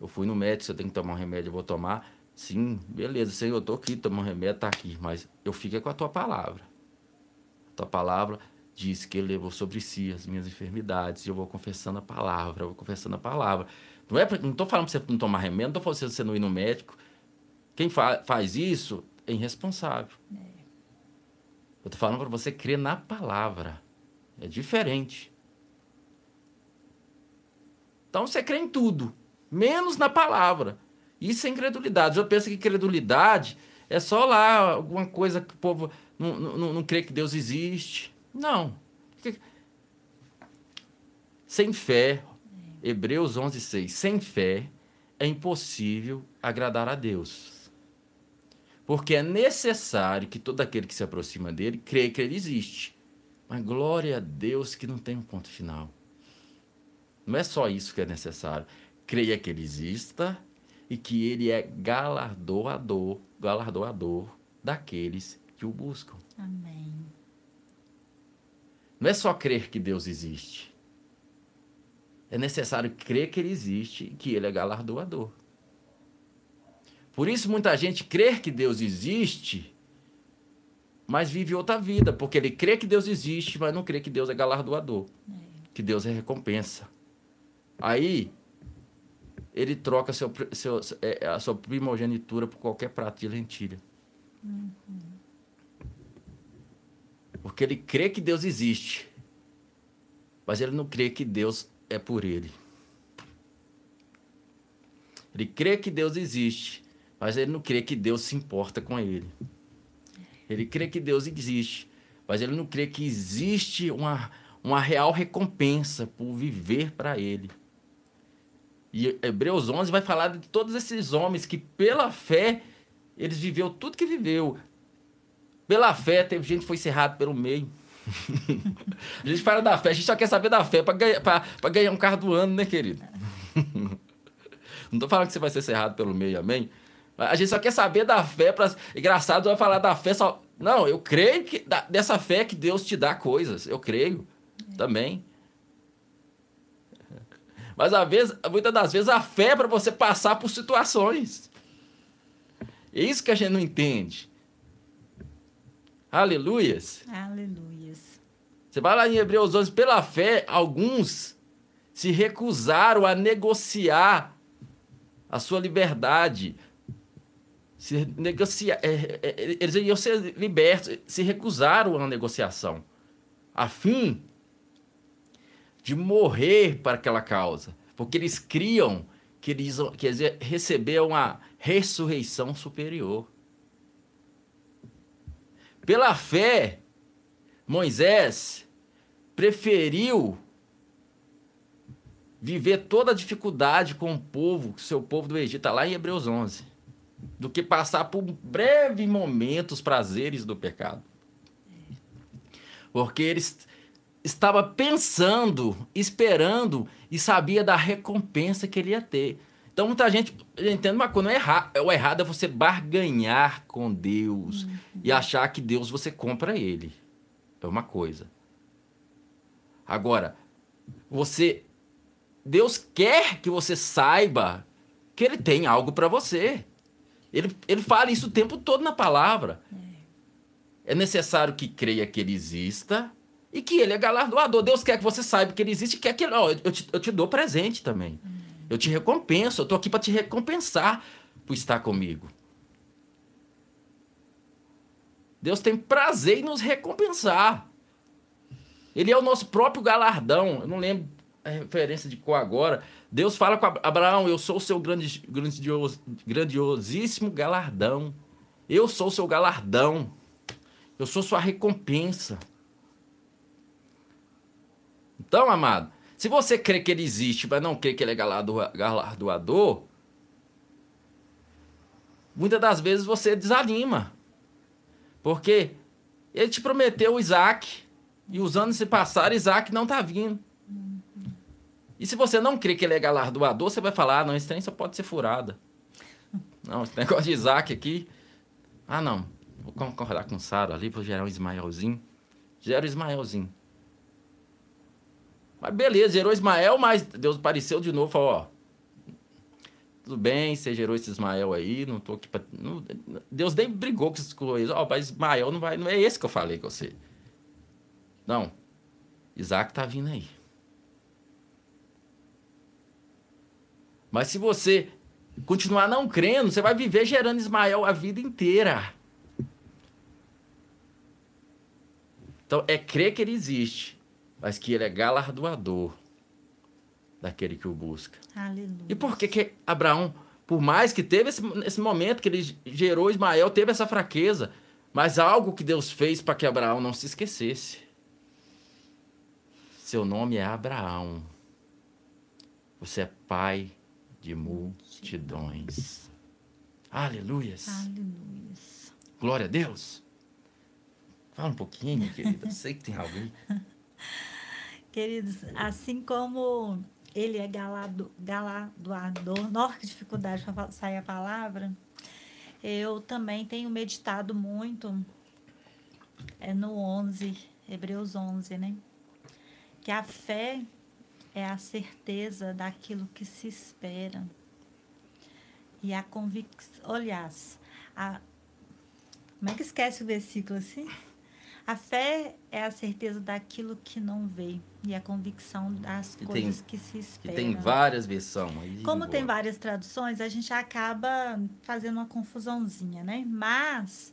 Eu fui no médico, se eu tenho que tomar um remédio, eu vou tomar. Sim, beleza, Senhor, eu estou aqui, tomando um remédio, está aqui. Mas eu fico com a tua palavra. A tua palavra diz que ele levou sobre si as minhas enfermidades. E eu vou confessando a palavra, eu vou confessando a palavra. Não é não estou falando para você não tomar remédio, não estou falando para você não ir no médico. Quem fa faz isso é irresponsável. É. Eu estou falando para você crer na palavra. É diferente. Então você crê em tudo, menos na palavra. Isso é incredulidade. Eu penso que credulidade é só lá alguma coisa que o povo não, não, não crê que Deus existe. Não. Sem fé, Hebreus 11, 6. Sem fé é impossível agradar a Deus. Porque é necessário que todo aquele que se aproxima dele creia que ele existe. Mas glória a Deus que não tem um ponto final. Não é só isso que é necessário. Creia que ele exista e que ele é galardoador, galardoador daqueles que o buscam. Amém. Não é só crer que Deus existe é necessário crer que ele existe e que ele é galardoador. Por isso, muita gente crê que Deus existe, mas vive outra vida, porque ele crê que Deus existe, mas não crê que Deus é galardoador, é. que Deus é recompensa. Aí, ele troca seu, seu, é, a sua primogenitura por qualquer prato de lentilha. Uhum. Porque ele crê que Deus existe, mas ele não crê que Deus é por ele. Ele crê que Deus existe, mas ele não crê que Deus se importa com ele. Ele crê que Deus existe, mas ele não crê que existe uma, uma real recompensa por viver para ele. E Hebreus 11 vai falar de todos esses homens que, pela fé, eles viveu tudo que viveu. Pela fé, teve gente que foi cerrado pelo meio (laughs) a gente fala da fé, a gente só quer saber da fé para ganhar, ganhar um carro do ano, né, querido? (laughs) Não tô falando que você vai ser cerrado pelo meio, amém? A gente só quer saber da fé. Pra... Engraçado, vai falar da fé só. Não, eu creio que da, dessa fé que Deus te dá coisas. Eu creio é. também. Mas às vezes, muitas das vezes a fé é para você passar por situações. É isso que a gente não entende. Aleluias. Aleluias. Você vai lá em Hebreus 11, pela fé, alguns se recusaram a negociar a sua liberdade. Se negociar, é, é, é, eles iam ser libertos, se recusaram à negociação, a fim de morrer para aquela causa, porque eles criam que eles, que eles receberam a ressurreição superior. Pela fé, Moisés preferiu viver toda a dificuldade com o povo, seu povo do Egito, tá lá em Hebreus 11, do que passar por breves momentos prazeres do pecado. Porque ele estava pensando, esperando e sabia da recompensa que ele ia ter. Então muita gente entende uma coisa, não é errado, o errado é você barganhar com Deus uhum. e achar que Deus você compra ele. É uma coisa. Agora, você Deus quer que você saiba que ele tem algo para você. Ele, ele fala isso o tempo todo na palavra. É. é necessário que creia que ele exista e que ele é galardoador. Deus quer que você saiba que ele existe e quer que ó, eu, te, eu te dou presente também. Uhum. Eu te recompenso, eu estou aqui para te recompensar por estar comigo. Deus tem prazer em nos recompensar. Ele é o nosso próprio galardão. Eu não lembro a referência de qual agora. Deus fala com Abraão: Eu sou o seu grande, grandios, grandiosíssimo galardão. Eu sou o seu galardão. Eu sou sua recompensa. Então, amado, se você crê que ele existe, mas não crê que ele é galardoador, muitas das vezes você desanima. Porque ele te prometeu o Isaac, e os anos se passaram, Isaac não está vindo. E se você não crê que ele é galardoador, você vai falar: ah, não, esse trem só pode ser furada. Não, esse negócio de Isaac aqui. Ah, não. Vou concordar com Sara ali, vou gerar um Ismaelzinho. Gera o Ismaelzinho. Mas beleza, gerou Ismael, mas Deus apareceu de novo e falou, ó. Tudo bem, você gerou esse Ismael aí, não tô aqui pra... Não, Deus nem brigou com eles. Ó, mas Ismael não vai... Não é esse que eu falei com você. Não. Isaac tá vindo aí. Mas se você continuar não crendo, você vai viver gerando Ismael a vida inteira. Então, é crer que ele existe mas que ele é galardoador daquele que o busca. Aleluia. E por que, que Abraão, por mais que teve esse, esse momento que ele gerou Ismael, teve essa fraqueza, mas algo que Deus fez para que Abraão não se esquecesse. Seu nome é Abraão. Você é pai de multidões. Aleluias. Aleluias. Glória a Deus. Fala um pouquinho, querida. Sei que tem alguém. (laughs) Queridos, assim como ele é galado, galardoador, nossa, que dificuldade para sair a palavra, eu também tenho meditado muito é no 11, Hebreus 11, né? Que a fé é a certeza daquilo que se espera. E a convicção. Aliás, a, como é que esquece o versículo assim? A fé é a certeza daquilo que não vê e a convicção das que coisas tem, que se esperam. Que tem várias versões. Aí Como tem várias traduções, a gente acaba fazendo uma confusãozinha, né? Mas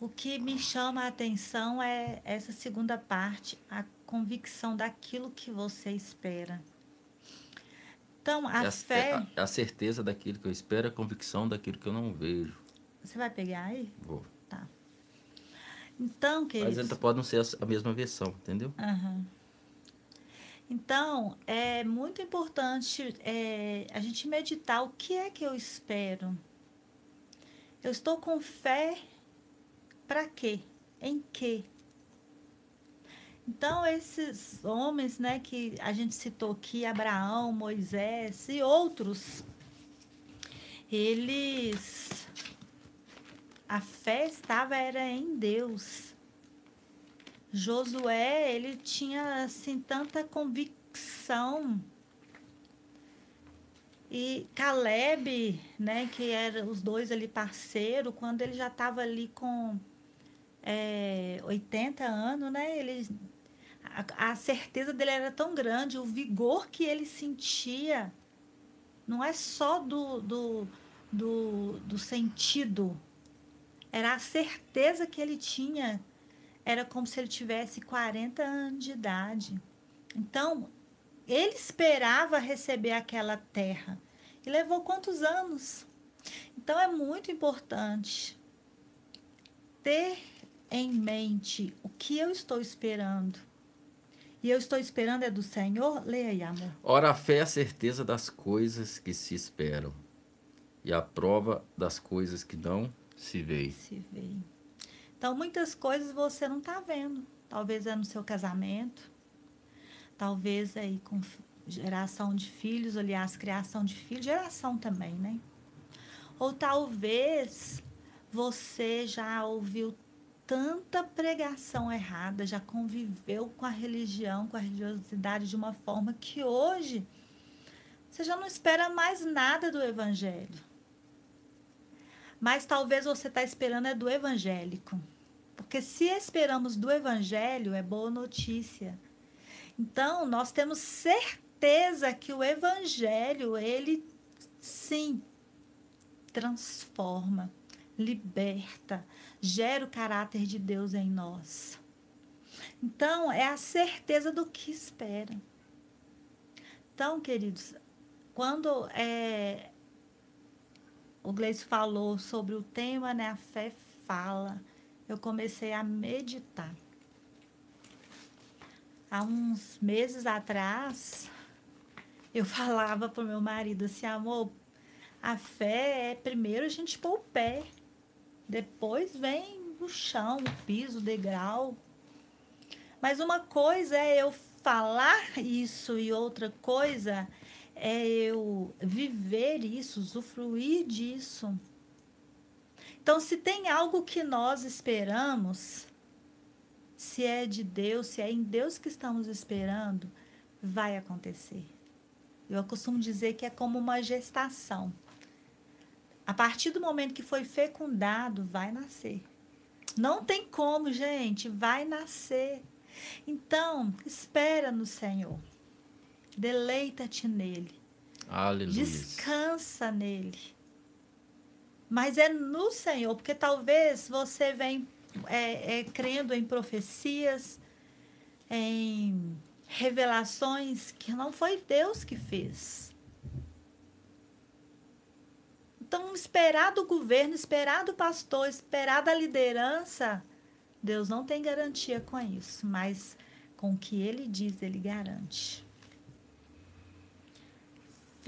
o que me chama a atenção é essa segunda parte, a convicção daquilo que você espera. Então, a, é fé. A, a certeza daquilo que eu espero, a convicção daquilo que eu não vejo. Você vai pegar aí? Vou. Então, queridos... Mas ainda pode não ser a mesma versão, entendeu? Uhum. Então, é muito importante é, a gente meditar o que é que eu espero. Eu estou com fé para quê? Em quê? Então, esses homens né, que a gente citou aqui, Abraão, Moisés e outros, eles a fé estava era em Deus. Josué, ele tinha assim tanta convicção. E Caleb, né, que eram os dois ali parceiro, quando ele já estava ali com é, 80 anos, né, ele, a, a certeza dele era tão grande, o vigor que ele sentia, não é só do, do, do, do sentido, era a certeza que ele tinha. Era como se ele tivesse 40 anos de idade. Então, ele esperava receber aquela terra. E levou quantos anos? Então, é muito importante ter em mente o que eu estou esperando. E eu estou esperando é do Senhor? Leia aí, amor. Ora, a fé é a certeza das coisas que se esperam e a prova das coisas que não se vê. Se vê. Então, muitas coisas você não está vendo. Talvez é no seu casamento, talvez aí com geração de filhos, aliás, criação de filhos, geração também, né? Ou talvez você já ouviu tanta pregação errada, já conviveu com a religião, com a religiosidade de uma forma que hoje você já não espera mais nada do evangelho. Mas talvez você está esperando é do evangélico. Porque se esperamos do evangelho, é boa notícia. Então, nós temos certeza que o evangelho, ele sim transforma, liberta, gera o caráter de Deus em nós. Então, é a certeza do que espera. Então, queridos, quando é, o Gleice falou sobre o tema, né, a fé fala, eu comecei a meditar. Há uns meses atrás, eu (laughs) falava para o meu marido assim, amor, a fé é primeiro a gente pôr o pé, depois vem o chão, o piso, o degrau. Mas uma coisa é eu falar isso e outra coisa é eu viver isso, usufruir disso. Então, se tem algo que nós esperamos, se é de Deus, se é em Deus que estamos esperando, vai acontecer. Eu costumo dizer que é como uma gestação. A partir do momento que foi fecundado, vai nascer. Não tem como, gente, vai nascer. Então, espera no Senhor. Deleita-te nele. Aleluia. Descansa nele. Mas é no Senhor, porque talvez você vem é, é, crendo em profecias, em revelações que não foi Deus que fez. Então, esperar do governo, esperar do pastor, esperar da liderança, Deus não tem garantia com isso, mas com o que ele diz, ele garante.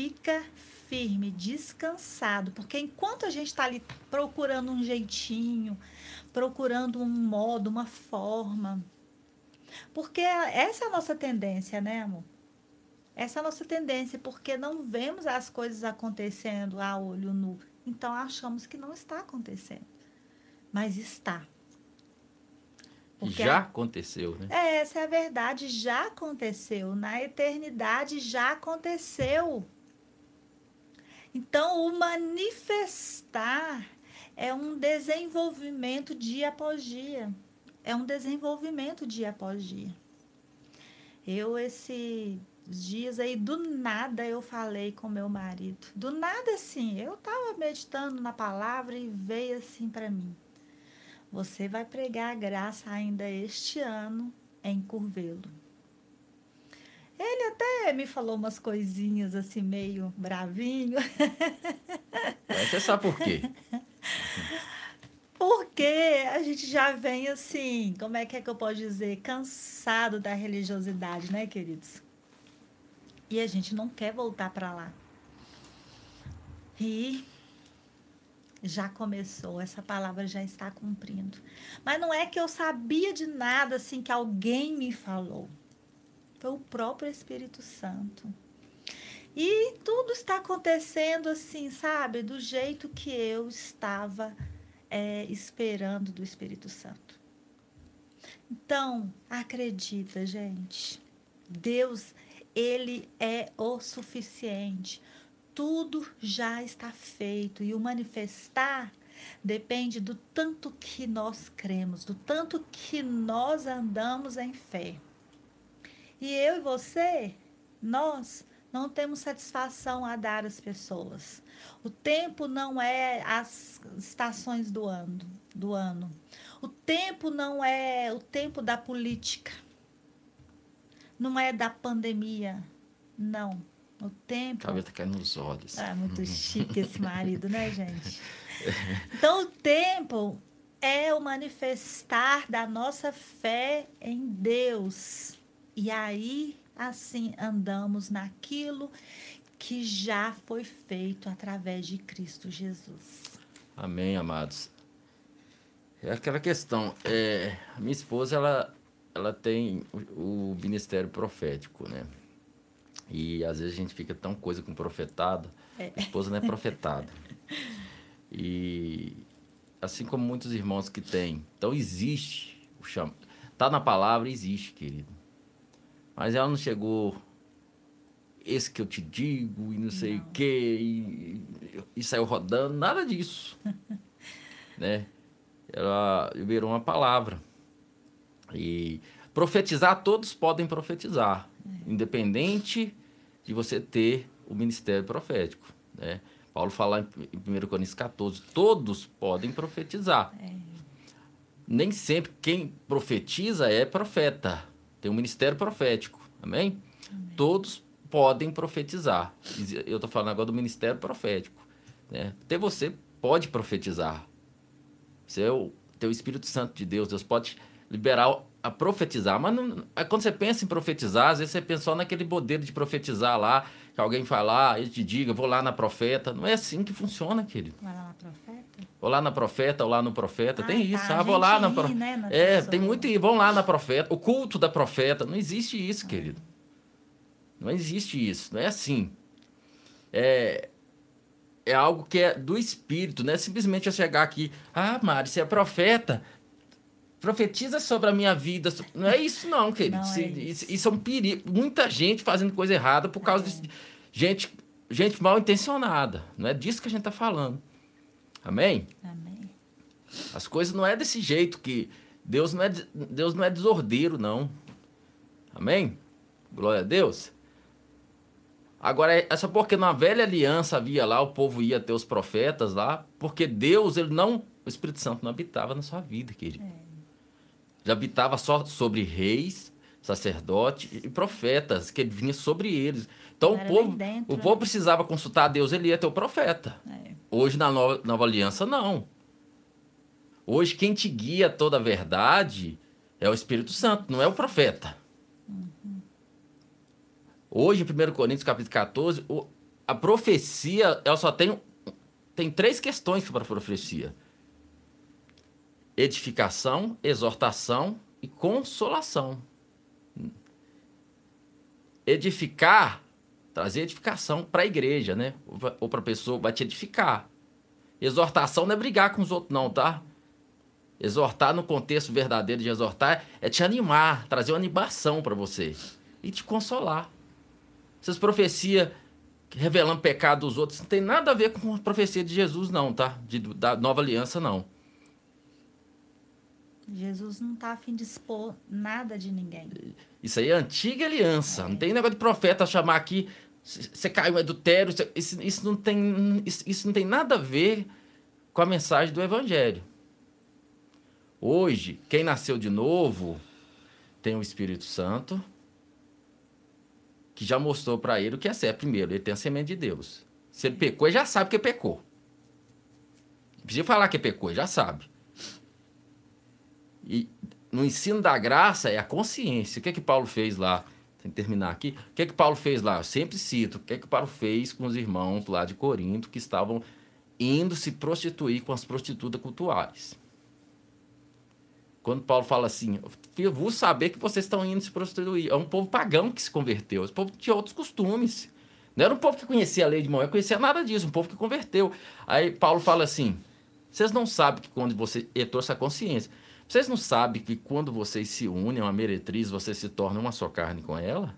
Fica firme, descansado, porque enquanto a gente está ali procurando um jeitinho, procurando um modo, uma forma, porque essa é a nossa tendência, né, amor? Essa é a nossa tendência, porque não vemos as coisas acontecendo a olho nu. Então achamos que não está acontecendo. Mas está. Porque já aconteceu, né? É, essa é a verdade, já aconteceu. Na eternidade já aconteceu. Então, o manifestar é um desenvolvimento dia após dia. É um desenvolvimento dia após dia. Eu, esse dias aí, do nada eu falei com meu marido. Do nada assim, eu estava meditando na palavra e veio assim para mim. Você vai pregar a graça ainda este ano em Curvelo. Até me falou umas coisinhas assim, meio bravinho. (laughs) Você sabe por quê? Porque a gente já vem assim, como é que é que eu posso dizer? Cansado da religiosidade, né, queridos? E a gente não quer voltar para lá. E já começou, essa palavra já está cumprindo. Mas não é que eu sabia de nada assim que alguém me falou. Foi o próprio Espírito Santo. E tudo está acontecendo assim, sabe? Do jeito que eu estava é, esperando do Espírito Santo. Então, acredita, gente. Deus ele é o suficiente. Tudo já está feito e o manifestar depende do tanto que nós cremos, do tanto que nós andamos em fé. E eu e você, nós não temos satisfação a dar às pessoas. O tempo não é as estações do ano, do ano. O tempo não é o tempo da política não é da pandemia, não. O tempo. Talvez tá caindo nos olhos. É muito chique esse marido, né, gente? (laughs) Então, o tempo é o manifestar da nossa fé em Deus. E aí, assim, andamos naquilo que já foi feito através de Cristo Jesus. Amém, amados. É aquela questão. É, minha esposa, ela ela tem o, o, ministério profético, né? E às vezes a gente fica tão coisa com profetado, é. a esposa não é profetada. E assim como muitos irmãos que têm. Então existe o cham... Tá na palavra, existe, querido. Mas ela não chegou esse que eu te digo e não sei o quê e, e saiu rodando, nada disso. (laughs) né? Ela liberou uma palavra. E profetizar, todos podem profetizar, é. independente de você ter o ministério profético. Né? Paulo fala em 1 Coríntios 14, todos podem profetizar. É. nem sempre quem profetiza é profeta. Tem um ministério profético. Amém? Amém. Todos podem profetizar. Eu estou falando agora do ministério profético. Né? Até você pode profetizar. Você é o, tem o Espírito Santo de Deus. Deus pode liberar a profetizar. Mas não, quando você pensa em profetizar, às vezes você pensa só naquele modelo de profetizar lá, que alguém fala, ah, ele te diga, vou lá na profeta. Não é assim que funciona, querido. Vai lá na profeta? Vou lá na profeta, ou lá no profeta. tem isso, tá. ah, vou lá na profeta. Né, é, pessoa. tem muito vão lá na profeta. O culto da profeta. Não existe isso, querido. Não existe isso. Não é assim. É, é algo que é do espírito, não é simplesmente eu chegar aqui, ah, Mari, você é profeta, profetiza sobre a minha vida. Não é isso, não, (laughs) querido. Não é isso. isso. é um perigo. Muita gente fazendo coisa errada por causa é. de gente, gente mal intencionada. Não é disso que a gente está falando. Amém? Amém. As coisas não é desse jeito que Deus não é, Deus não é desordeiro, não. Amém? Glória a Deus. Agora, é só porque na velha aliança havia lá, o povo ia ter os profetas lá, porque Deus, ele não, o Espírito Santo não habitava na sua vida, querido. É já habitava só sobre reis, sacerdotes e profetas, que ele vinha sobre eles. Então o povo, dentro, o povo né? precisava consultar a Deus, ele ia ter o profeta. É. Hoje na nova, nova aliança, não. Hoje quem te guia toda a verdade é o Espírito Santo, não é o profeta. Uhum. Hoje, em 1 Coríntios capítulo 14, a profecia, ela só tem, tem três questões para a profecia edificação, exortação e consolação. Edificar, trazer edificação para a igreja, né? Ou para a pessoa, vai te edificar. Exortação não é brigar com os outros, não, tá? Exortar no contexto verdadeiro de exortar é te animar, trazer uma animação para você e te consolar. Essas profecias revelando pecado dos outros não tem nada a ver com a profecia de Jesus, não, tá? De, da nova aliança, não. Jesus não está afim de expor nada de ninguém. Isso aí é antiga aliança. É. Não tem negócio de profeta chamar aqui. Você caiu adultério. Isso, isso, não tem, isso, isso não tem nada a ver com a mensagem do Evangelho. Hoje, quem nasceu de novo tem o Espírito Santo, que já mostrou para ele o que é certo. Primeiro, ele tem a semente de Deus. Se ele pecou, ele já sabe que pecou. Não precisa falar que pecou, ele já sabe. E no ensino da graça é a consciência. O que é que Paulo fez lá? Que terminar aqui. O que é que Paulo fez lá? Eu sempre cito. O que é que Paulo fez com os irmãos lá de Corinto que estavam indo se prostituir com as prostitutas cultuais? Quando Paulo fala assim, eu vou saber que vocês estão indo se prostituir. É um povo pagão que se converteu. Esse povo tinha outros costumes. Não era um povo que conhecia a lei de Moisés, conhecia nada disso. Um povo que converteu. Aí Paulo fala assim, vocês não sabem que quando você... Ele trouxe a consciência. Vocês não sabem que quando vocês se unem a uma meretriz, você se torna uma só carne com ela?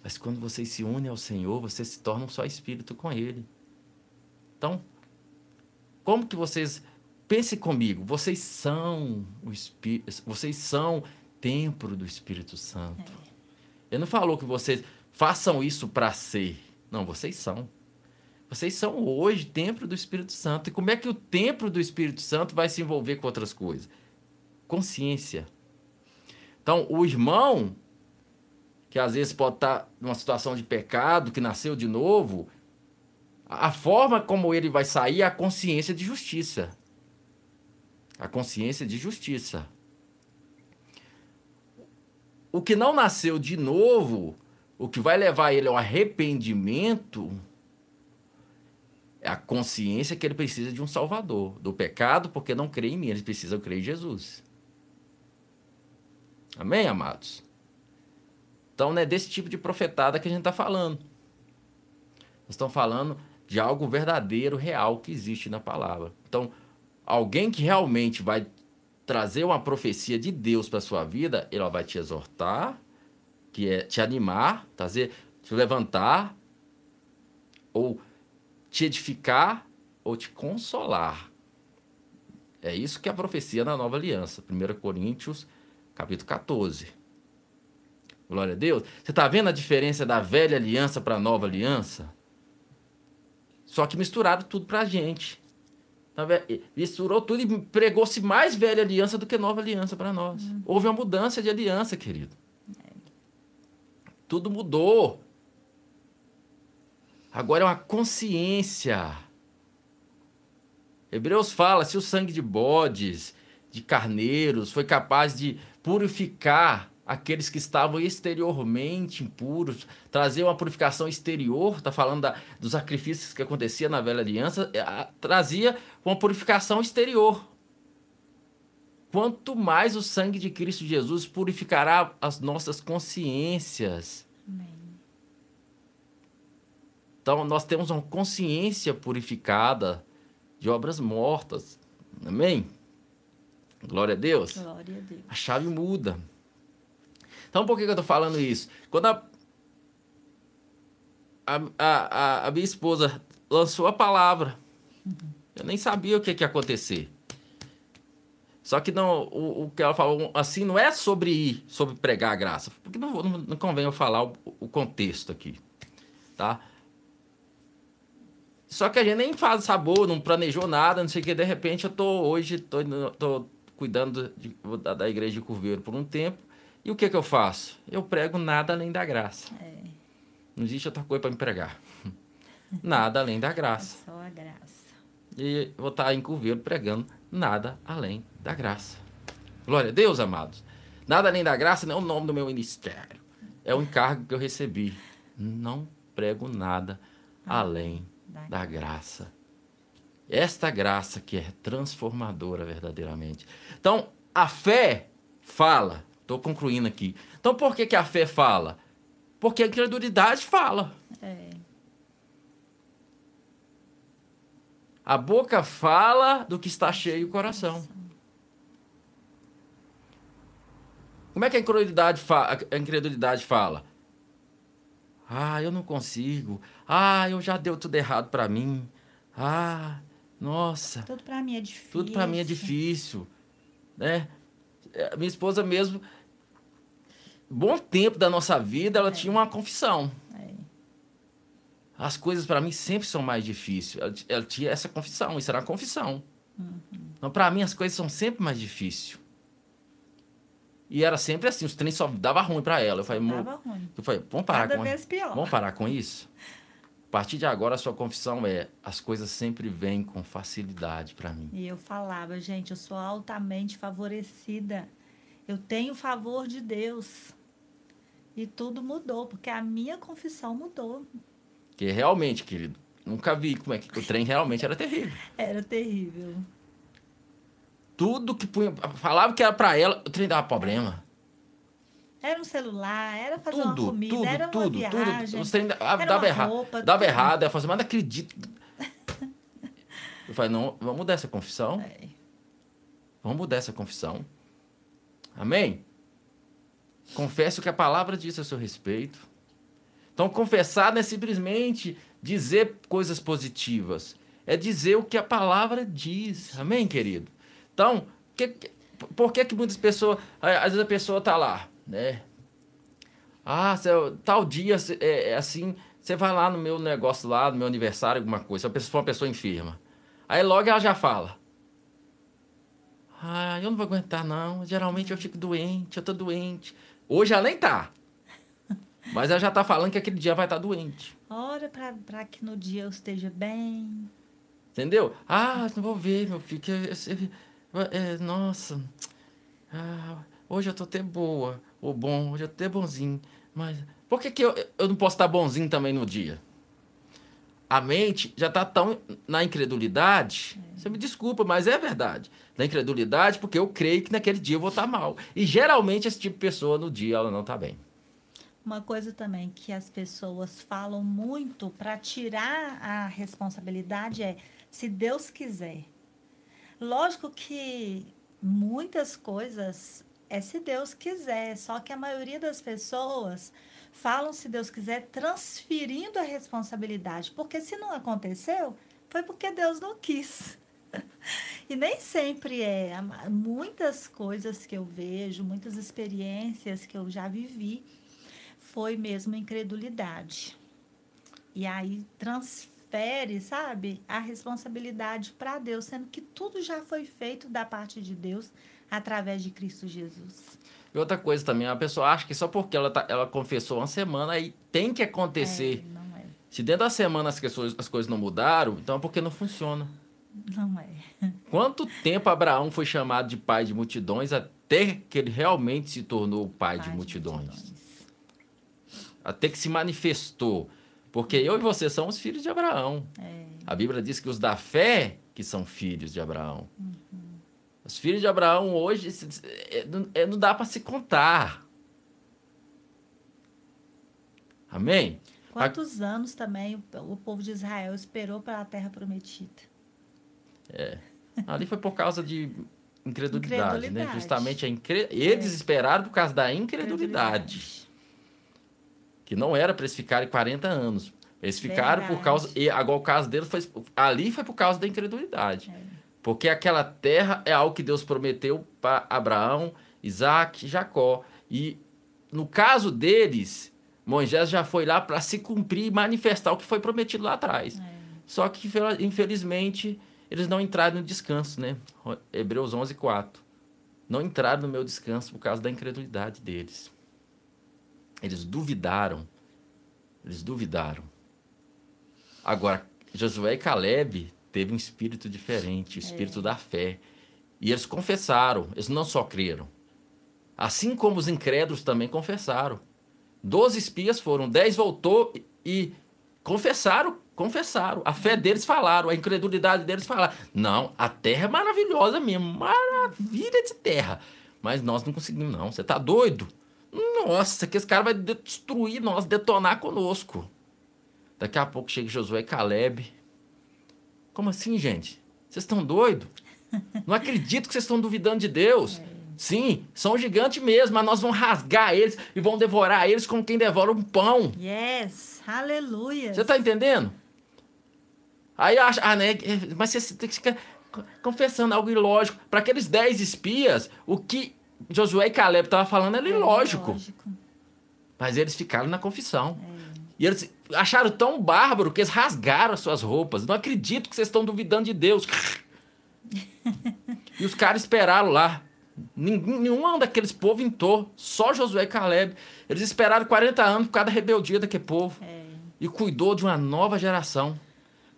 Mas quando vocês se unem ao Senhor, você se torna um só espírito com Ele. Então, como que vocês pense comigo? Vocês são o Espírito, vocês são templo do Espírito Santo. É. Ele não falou que vocês façam isso para ser. Não, vocês são. Vocês são hoje templo do Espírito Santo. E como é que o templo do Espírito Santo vai se envolver com outras coisas? Consciência. Então, o irmão, que às vezes pode estar numa situação de pecado, que nasceu de novo, a forma como ele vai sair é a consciência de justiça. A consciência de justiça. O que não nasceu de novo, o que vai levar ele ao arrependimento, é a consciência que ele precisa de um Salvador. Do pecado, porque não crê em mim, ele precisa crer em Jesus. Amém, amados? Então, não é desse tipo de profetada que a gente está falando. Nós estamos falando de algo verdadeiro, real, que existe na palavra. Então, alguém que realmente vai trazer uma profecia de Deus para sua vida, ele vai te exortar, que é te animar, trazer, te levantar, ou te edificar, ou te consolar. É isso que é a profecia na nova aliança. 1 Coríntios capítulo 14. Glória a Deus. Você está vendo a diferença da velha aliança para a nova aliança? Só que misturado tudo para a gente. Misturou tudo e pregou-se mais velha aliança do que nova aliança para nós. Uhum. Houve uma mudança de aliança, querido. É. Tudo mudou. Agora é uma consciência. Hebreus fala: se o sangue de bodes, de carneiros, foi capaz de purificar aqueles que estavam exteriormente impuros, trazer uma purificação exterior, está falando da, dos sacrifícios que acontecia na velha aliança, é, trazia uma purificação exterior. Quanto mais o sangue de Cristo Jesus purificará as nossas consciências. Amém. Então, nós temos uma consciência purificada de obras mortas. Amém? Glória a Deus. Glória a Deus. A chave muda. Então, por que, que eu estou falando isso? Quando a, a, a, a, minha esposa lançou a palavra, eu nem sabia o que, que ia acontecer. Só que não, o, o, que ela falou assim não é sobre ir, sobre pregar a graça, porque não, não, não convém eu falar o, o, contexto aqui, tá? Só que a gente nem faz sabor, não planejou nada, não sei o que. De repente eu tô hoje tô, tô cuidando de, da, da igreja de Curveiro por um tempo. E o que, que eu faço? Eu prego nada além da graça. É. Não existe outra coisa para me pregar. (laughs) nada além da graça. É só a graça. E vou estar em Curveiro pregando nada além da graça. Glória a Deus, amados. Nada além da graça não é o nome do meu ministério. É o encargo que eu recebi. Não prego nada ah, além da graça. Esta graça que é transformadora verdadeiramente. Então, a fé fala Estou concluindo aqui. Então, por que, que a fé fala? Porque a incredulidade fala. É. A boca fala do que está cheio o coração. Como é que a incredulidade, fa a incredulidade fala? Ah, eu não consigo. Ah, eu já deu tudo errado para mim. Ah, nossa. Tudo para mim é difícil. Tudo para mim é difícil, né? É, minha esposa mesmo bom tempo da nossa vida, ela é. tinha uma confissão. É. As coisas para mim sempre são mais difíceis. Ela, ela, tinha essa confissão, isso era uma confissão. Uhum. Então, para mim, as coisas são sempre mais difíceis. E era sempre assim, os trens só dava ruim para ela. Eu falei, dava ruim. Eu falei, vamos parar Cada com pior. Vamos parar com isso? (laughs) A partir de agora, a sua confissão é: as coisas sempre vêm com facilidade para mim. E eu falava, gente, eu sou altamente favorecida. Eu tenho o favor de Deus. E tudo mudou, porque a minha confissão mudou. Que realmente, querido, nunca vi como é que o trem realmente era terrível. (laughs) Era terrível. Tudo que punha, falava que era para ela, o trem dava problema. Era um celular, era fazer tudo, uma comida, tudo, era uma tudo, viagem. Tudo, trem dava, dava errado. Roupa, dava tudo. errado, eu falei, mas não acredito. (laughs) eu falei, não, vamos mudar essa confissão. É. Vamos mudar essa confissão. Amém? Confesse o que a palavra diz a seu respeito. Então, confessar não é simplesmente dizer coisas positivas. É dizer o que a palavra diz. Amém, querido? Então, que, por que, que muitas pessoas. Às vezes a pessoa está lá, né? Ah, tal dia é, é assim. Você vai lá no meu negócio lá, no meu aniversário, alguma coisa. Se for uma pessoa enferma. Aí logo ela já fala. Ah, eu não vou aguentar, não. Geralmente eu fico doente, eu tô doente. Hoje ela nem tá. (laughs) Mas ela já tá falando que aquele dia vai estar tá doente. Ora para que no dia eu esteja bem. Entendeu? Ah, não vou ver, meu filho. Que, é, nossa. Ah, hoje eu tô até boa. Ou bom, hoje eu tô até bonzinho. Mas por que, que eu, eu não posso estar bonzinho também no dia? A mente já tá tão na incredulidade. É. Você me desculpa, mas é verdade na incredulidade, porque eu creio que naquele dia eu vou estar mal. E geralmente esse tipo de pessoa no dia ela não está bem. Uma coisa também que as pessoas falam muito para tirar a responsabilidade é se Deus quiser. Lógico que muitas coisas é se Deus quiser, só que a maioria das pessoas falam se Deus quiser transferindo a responsabilidade, porque se não aconteceu, foi porque Deus não quis. (laughs) E nem sempre é. Muitas coisas que eu vejo, muitas experiências que eu já vivi, foi mesmo incredulidade. E aí trans, transfere, sabe, a responsabilidade para Deus, sendo que tudo já foi feito da parte de Deus através de Cristo Jesus. E outra coisa também, a pessoa acha que só porque ela, tá, ela confessou uma semana aí tem que acontecer. É, não é. Se dentro da semana as, pessoas, as coisas não mudaram, então é porque não funciona. Não é. (laughs) Quanto tempo Abraão foi chamado de pai de multidões até que ele realmente se tornou o pai, de, multidões? Até que se manifestou. Porque eu e você somos filhos de Abraão. É. A Bíblia diz que os da fé que são filhos de Abraão. Uhum. Os filhos de Abraão hoje é, não, é, não dá para se contar. Amém? Quantos A... anos também o, povo de Israel esperou pela terra prometida? É. Ali foi por causa de incredulidade, né? Incredulidade. né? Justamente a incre... eles É. esperaram por causa da incredulidade. Que não era para eles ficarem 40 anos. Eles ficaram por Verdade. causa. E agora o caso deles foi. Ali foi por causa da incredulidade. É. Porque aquela terra é algo que Deus prometeu para Abraão, Isaac e Jacó. E no caso deles, Moisés já foi lá para se cumprir e manifestar o que foi prometido lá atrás. É. Só que, infelizmente, eles não entraram no descanso, né? Hebreus 11, 4. Não entraram no meu descanso por causa da incredulidade deles. Eles duvidaram. Eles duvidaram. Agora, Josué e Caleb teve um espírito diferente, o espírito da fé. E eles confessaram, eles não só creram. Assim como os incrédulos também confessaram. Doze espias foram, dez voltou e confessaram, confessaram. A fé deles falaram, a incredulidade deles falaram. Não, a terra é maravilhosa mesmo, maravilha de terra. Mas nós não conseguimos, não. Você tá doido? Nossa, que esse cara vai destruir nós, detonar conosco. Daqui a pouco chega Josué e Caleb. Como assim, gente? Vocês estão doidos? Não acredito que vocês estão duvidando de Deus. Sim, são gigantes mesmo, mas nós vamos rasgar eles e vamos devorar eles como quem devora um pão. Yes, aleluia. Você está entendendo? Aí acha, ah, né? Mas você tem que ficar confessando algo ilógico. Para aqueles dez espias, o que Josué e Caleb estavam falando era ilógico. lógico. Mas eles ficaram na confissão. É. E eles acharam tão bárbaro que eles rasgaram as suas roupas. Não acredito que vocês estão duvidando de Deus. e os caras esperaram lá. Ninguém, nenhum daqueles povos entrou. Só Josué e Caleb. Eles esperaram 40 anos por causa da rebeldia daquele povo. É. E cuidou de uma nova geração.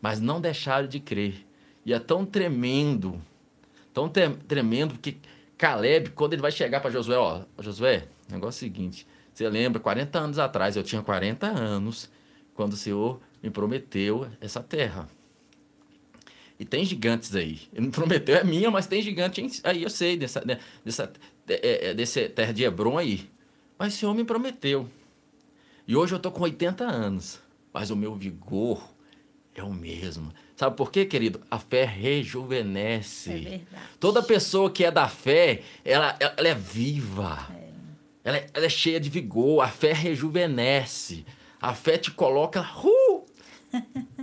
Mas não deixaram de crer. E é tão tremendo. Tão tremendo que Caleb, quando ele vai chegar para Josué, ó, Josué, o negócio é o seguinte. Você lembra, 40 anos atrás, eu tinha 40 anos, quando o Senhor me prometeu essa terra. E tem gigantes aí. Ele me (laughs) prometeu, é minha, mas tem gigante em- aí, eu sei, dessa, né, dessa, é, é, terra de Hebron aí. Mas o Senhor me prometeu. E hoje eu tô com 80 anos, mas o meu vigor é o mesmo. Sabe por quê, querido? A fé rejuvenesce. É verdade. Toda pessoa que é da fé, ela, ela é viva. Ela, é, ela é cheia de vigor. A fé rejuvenesce. A fé te coloca. Uh!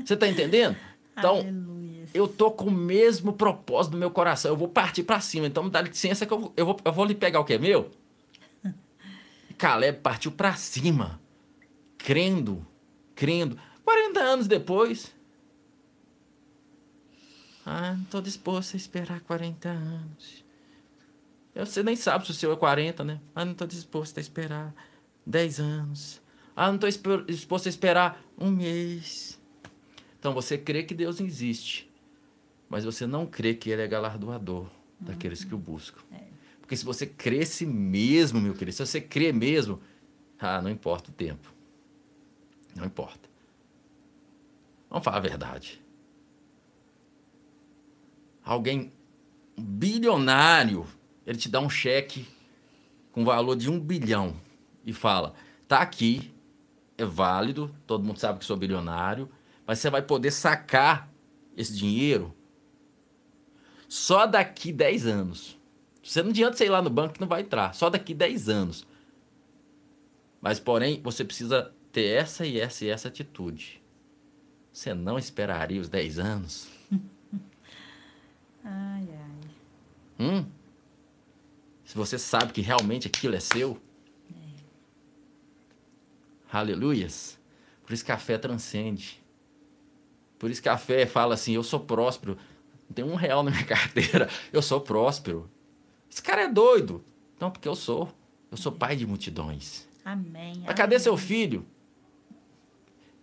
Você tá entendendo? (laughs) Então, Aleluia. eu tô com o mesmo propósito no meu coração. Eu vou partir para cima. Então, me dá licença que eu, vou- eu, vou, eu vou lhe pegar o que é meu. (laughs) E Caleb partiu para cima. Crendo. Crendo. 40 anos depois. Ah, não tô disposto a esperar 40 anos. Você nem sabe se o seu é 40, né? Ah, não tô disposto a esperar 10 anos. Ah, não espe- disposto a esperar um mês. Então você crê que Deus existe, mas você não crê que Ele é galardoador daqueles que o buscam. Porque se você cresce mesmo, meu querido, se você crê mesmo, ah, não importa o tempo. Não importa. Vamos falar a verdade. Alguém bilionário, ele te dá um cheque com valor de um bilhão e fala: tá aqui, é válido, todo mundo sabe que sou bilionário, mas você vai poder sacar esse dinheiro só daqui 10 anos. Você não adianta você ir lá no banco que não vai entrar, só daqui 10 anos. Mas, porém, você precisa ter essa e essa e essa atitude. Você não esperaria os 10 anos? (laughs) Ai, ai. Hum? Se você sabe que realmente aquilo é seu? Aleluias. Por isso que a fé transcende. Por isso que a fé fala assim: eu sou próspero. Não tem um real na minha (laughs) carteira. Eu sou próspero. Esse cara é doido. Não, porque eu sou. Eu sou pai de multidões. Amém. Mas cadê amém. seu filho?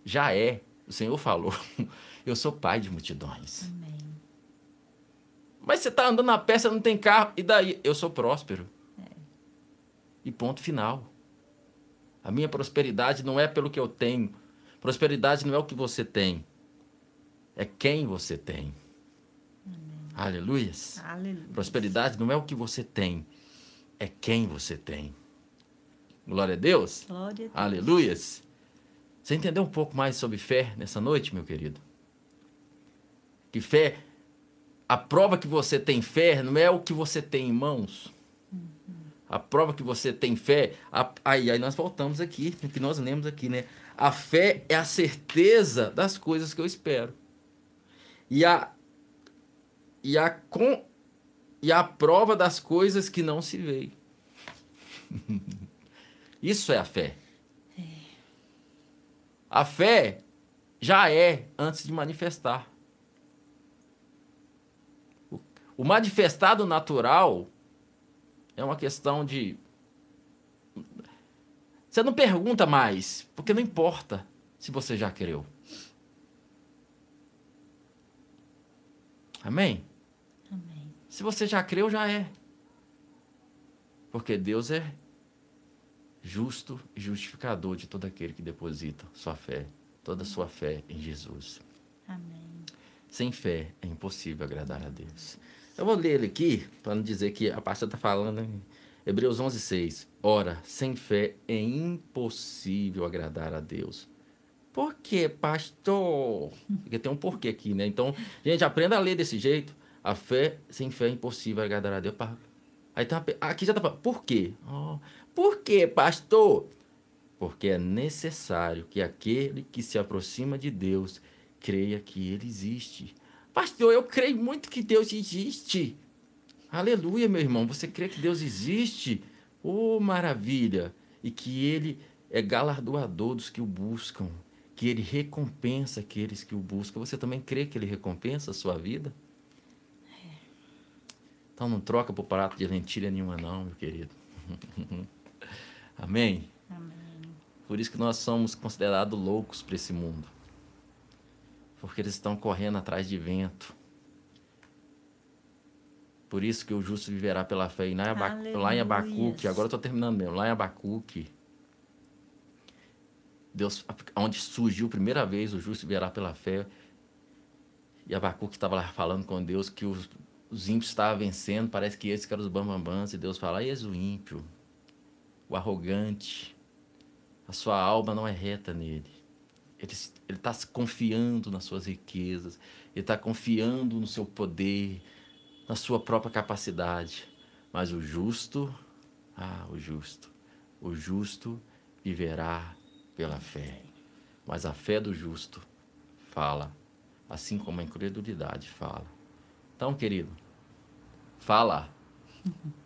Já é. O Senhor falou. (laughs) Eu sou pai de multidões. Amém. Mas você está andando na pé, você não tem carro. E daí? Eu sou próspero. E ponto final. A minha prosperidade não é pelo que eu tenho. Prosperidade não é o que você tem. É quem você tem. Aleluias. Aleluia. Prosperidade não é o que você tem. É quem você tem. Glória a Deus. Glória a Deus. Aleluias. Você entendeu um pouco mais sobre fé nessa noite, meu querido? Que fé, a prova que você tem fé não é o que você tem em mãos. A prova que você tem fé, a- aí, aí nós voltamos aqui, que nós lemos aqui, né? A fé é a certeza das coisas que eu espero. E a, e a, com, e a prova das coisas que não se veem. (laughs) Isso é a fé. A fé já é antes de manifestar. O, manifestado natural é uma questão de. Você não pergunta mais, porque não importa se você já creu. Amém? Amém. Se você já creu, já é. Porque Deus é justo e justificador de todo aquele que deposita sua fé, toda a sua fé em Jesus. Amém. Sem fé é impossível agradar a Deus. Eu vou ler ele aqui, para não dizer que a pastora está falando Hebreus 11, 6. Ora, sem fé é impossível agradar a Deus. Por quê, pastor? Porque tem um porquê aqui, né? Então, gente, aprenda a ler desse jeito. A fé, sem fé é impossível agradar a Deus. Aí tá, aqui já tá falando, por quê? Oh, por quê, pastor? Porque é necessário que aquele que se aproxima de Deus creia que ele existe. Pastor, eu creio muito que Deus existe. Aleluia, meu irmão. Você crê que Deus existe? Oh, maravilha! E que ele é galardoador dos que o buscam, que ele recompensa aqueles que o buscam. Você também crê que ele recompensa a sua vida? Então não troca por prato de lentilha nenhuma não, meu querido. (laughs) Amém? Amém. Por isso que nós somos considerados loucos para esse mundo. Porque eles estão correndo atrás de vento. Por isso que o justo viverá pela fé. E lá em, Abacuque, agora eu estou terminando mesmo, lá em Abacuque, Deus, onde surgiu a primeira vez o justo viverá pela fé. E Abacuque estava lá falando com Deus que os, os ímpios estavam vencendo, parece que esses que eram os bambambãs, e Deus fala, eis o ímpio, o arrogante, a sua alma não é reta nele. Ele está confiando nas suas riquezas, ele está confiando no seu poder, na sua própria capacidade. Mas o justo, ah, o justo, o justo viverá pela fé. Mas a fé do justo fala, assim como a incredulidade fala. Então, querido, fala. (laughs)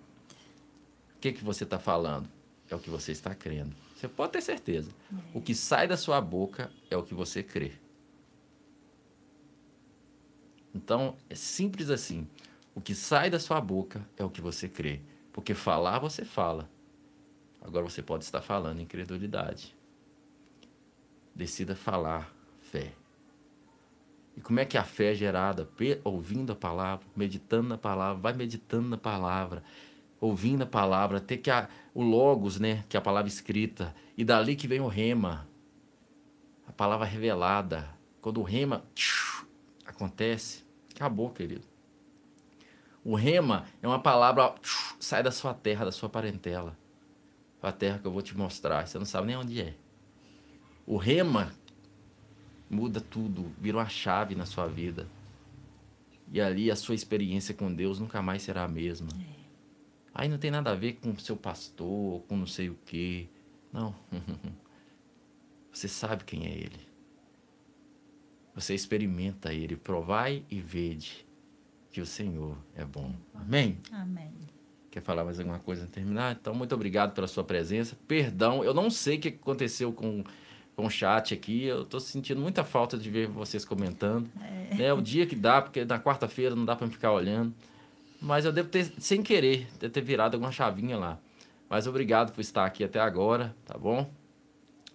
O que, que você está falando? É o que você está crendo. Você pode ter certeza. O que sai da sua boca é o que você crê. Então, é simples assim. O que sai da sua boca é o que você crê. Porque falar, você fala. Agora você pode estar falando incredulidade. Decida falar fé. E como é que a fé é gerada? Ouvindo a palavra, meditando na palavra, vai meditando na palavra, ouvindo a palavra, ter que a, o logos, né, que é a palavra escrita, e dali que vem o rema, a palavra revelada. Quando o rema tchiu, acontece, acabou, querido. O rema é uma palavra tchiu, sai da sua terra, da sua parentela, a terra que eu vou te mostrar. Você não sabe nem onde é. O rema muda tudo, vira uma chave na sua vida. E ali a sua experiência com Deus nunca mais será a mesma. Aí não tem nada a ver com seu pastor, com não sei o quê. Não. (laughs) Você sabe quem é ele. Você experimenta ele. Provai e vede que o Senhor é bom. Amém? Amém. Quer falar mais alguma coisa antes de terminar? Então, muito obrigado pela sua presença. Perdão, eu não sei o que aconteceu com, com o chat aqui. Eu estou sentindo muita falta de ver vocês comentando. É, é o dia que dá, porque na quarta-feira não dá para ficar olhando. Mas eu devo ter, sem querer, ter virado alguma chavinha lá. Mas obrigado por estar aqui até agora, tá bom?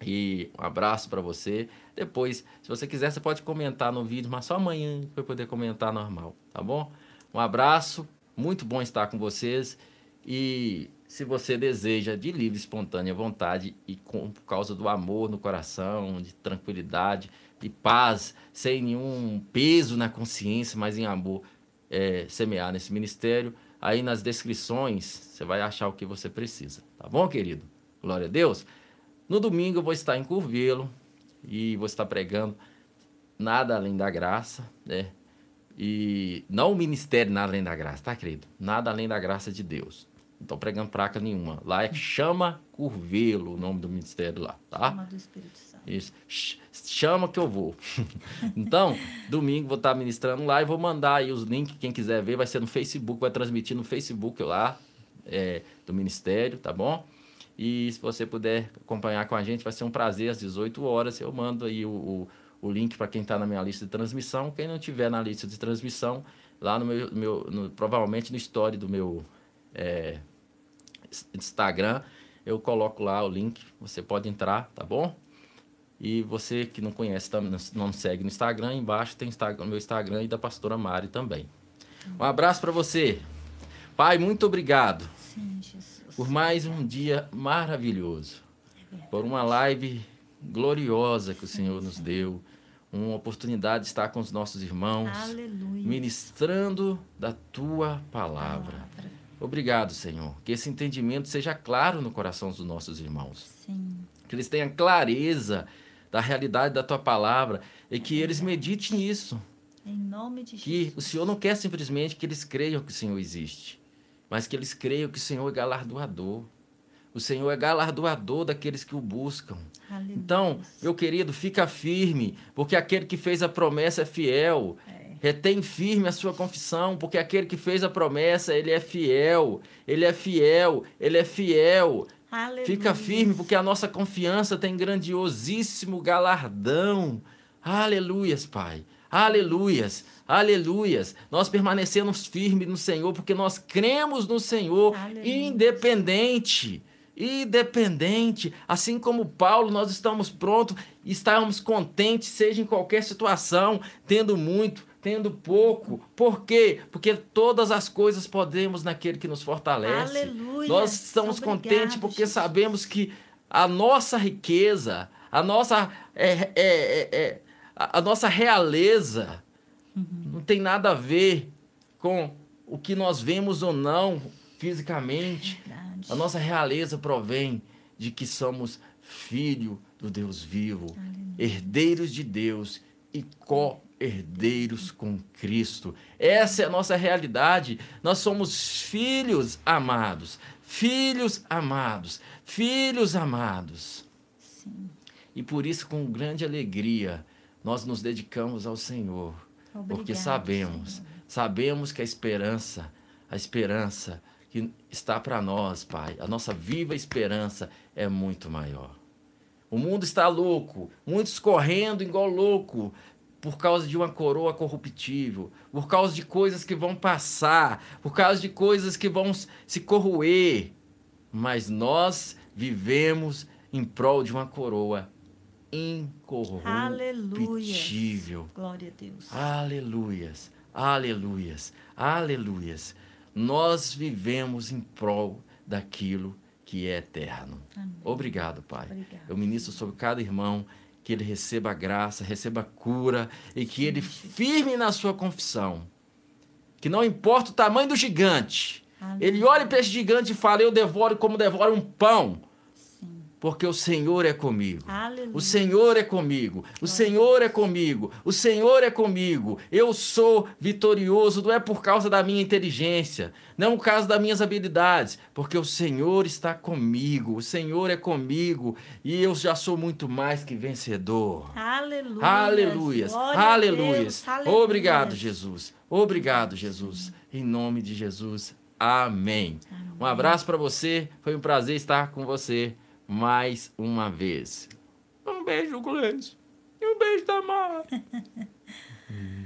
E um abraço para você. Depois, se você quiser, você pode comentar no vídeo, mas só amanhã vai poder comentar normal, tá bom? Um abraço, muito bom estar com vocês. E se você deseja de livre, espontânea vontade e com, por causa do amor no coração, de tranquilidade, de paz, sem nenhum peso na consciência, mas em amor, é, semear nesse ministério, aí nas descrições você vai achar o que você precisa, tá bom, querido? Glória a Deus. No domingo eu vou estar em Curvelo e vou estar pregando nada além da graça, né? E não o ministério nada além da graça, tá, querido? Nada além da graça de Deus. Não estou pregando placa nenhuma. Lá é Chama Curvelo, o nome do ministério lá, tá? Chama do Espírito Santo. Isso. Chama que eu vou. (laughs) então, domingo vou estar ministrando lá e vou mandar aí os links. Quem quiser ver, vai ser no Facebook, vai transmitir no Facebook lá é, do ministério, tá bom? E se você puder acompanhar com a gente, vai ser um prazer às 18 horas. Eu mando aí o, o, o link para quem está na minha lista de transmissão. Quem não tiver na lista de transmissão, lá no meu, meu no, provavelmente no story do meu é, Instagram, eu coloco lá o link. Você pode entrar, tá bom? E você que não conhece, não segue no Instagram, embaixo tem o meu Instagram e da pastora Mari também. Um abraço para você. Pai, muito obrigado. Sim, por mais um dia maravilhoso, por uma live gloriosa que o Senhor nos deu, uma oportunidade de estar com os nossos irmãos, Aleluia. ministrando da tua palavra. palavra. Obrigado, Senhor. Que esse entendimento seja claro no coração dos nossos irmãos. Sim. Que eles tenham clareza da realidade da tua palavra e que eles meditem nisso. Em nome de que Jesus. o Senhor não quer simplesmente que eles creiam que o Senhor existe mas que eles creiam que o Senhor é galardoador. O Senhor é galardoador daqueles que o buscam. Aleluia. Então, meu querido, fica firme, porque aquele que fez a promessa é fiel. É. Retém firme a sua confissão, porque aquele que fez a promessa, ele é fiel. Ele é fiel, ele é fiel. Aleluia. Fica firme, porque a nossa confiança tem grandiosíssimo galardão. Aleluias, Pai. Aleluias. Aleluias. Nós permanecemos firmes no Senhor porque nós cremos no Senhor, independente. Independente, assim como Paulo, nós estamos prontos, estamos contentes, seja em qualquer situação, tendo muito, tendo pouco. Por quê? Porque todas as coisas podemos naquele que nos fortalece. Aleluia. Nós estamos Obrigado, contentes porque Jesus. sabemos que a nossa riqueza, a nossa, é, é, é, é a, a nossa realeza, Uhum. Não tem nada a ver com o que nós vemos ou não fisicamente. Verdade. A nossa realeza provém de que somos filho do Deus vivo, Aleluia. herdeiros de Deus e co-herdeiros com Cristo. Essa é a nossa realidade. Nós somos filhos amados, filhos amados, filhos amados. Sim. E por isso, com grande alegria, nós nos dedicamos ao Senhor Obrigada, porque sabemos, Senhor. sabemos que a esperança, a esperança que está para nós, Pai, a nossa viva esperança é muito maior. O mundo está louco, muitos correndo igual louco, por causa de uma coroa corruptível, por causa de coisas que vão passar, por causa de coisas que vão se corroer. Mas nós vivemos em prol de uma coroa incorruptível. Glória a Deus. Aleluias. Aleluias. Aleluias. Nós vivemos em prol daquilo que é eterno. Amém. Obrigado, Pai. Obrigado. Eu ministro sobre cada irmão que ele receba graça, receba cura e que ele firme na sua confissão. Que não importa o tamanho do gigante, ele olhe para esse gigante e fala: Eu devoro como devoro um pão porque o Senhor é comigo. Aleluia. O Senhor é comigo. O Senhor é comigo. O Senhor é comigo. Eu sou vitorioso, não é por causa da minha inteligência, não por causa das minhas habilidades, porque o Senhor está comigo. O Senhor é comigo e eu já sou muito mais que vencedor. Aleluia. Aleluias. Aleluias. Obrigado, Jesus. Obrigado, Jesus. Em nome de Jesus. Amém. Amém. Um abraço para você. Foi um prazer estar com você mais uma vez. Um beijo Gleice. E um beijo da Mara. (laughs)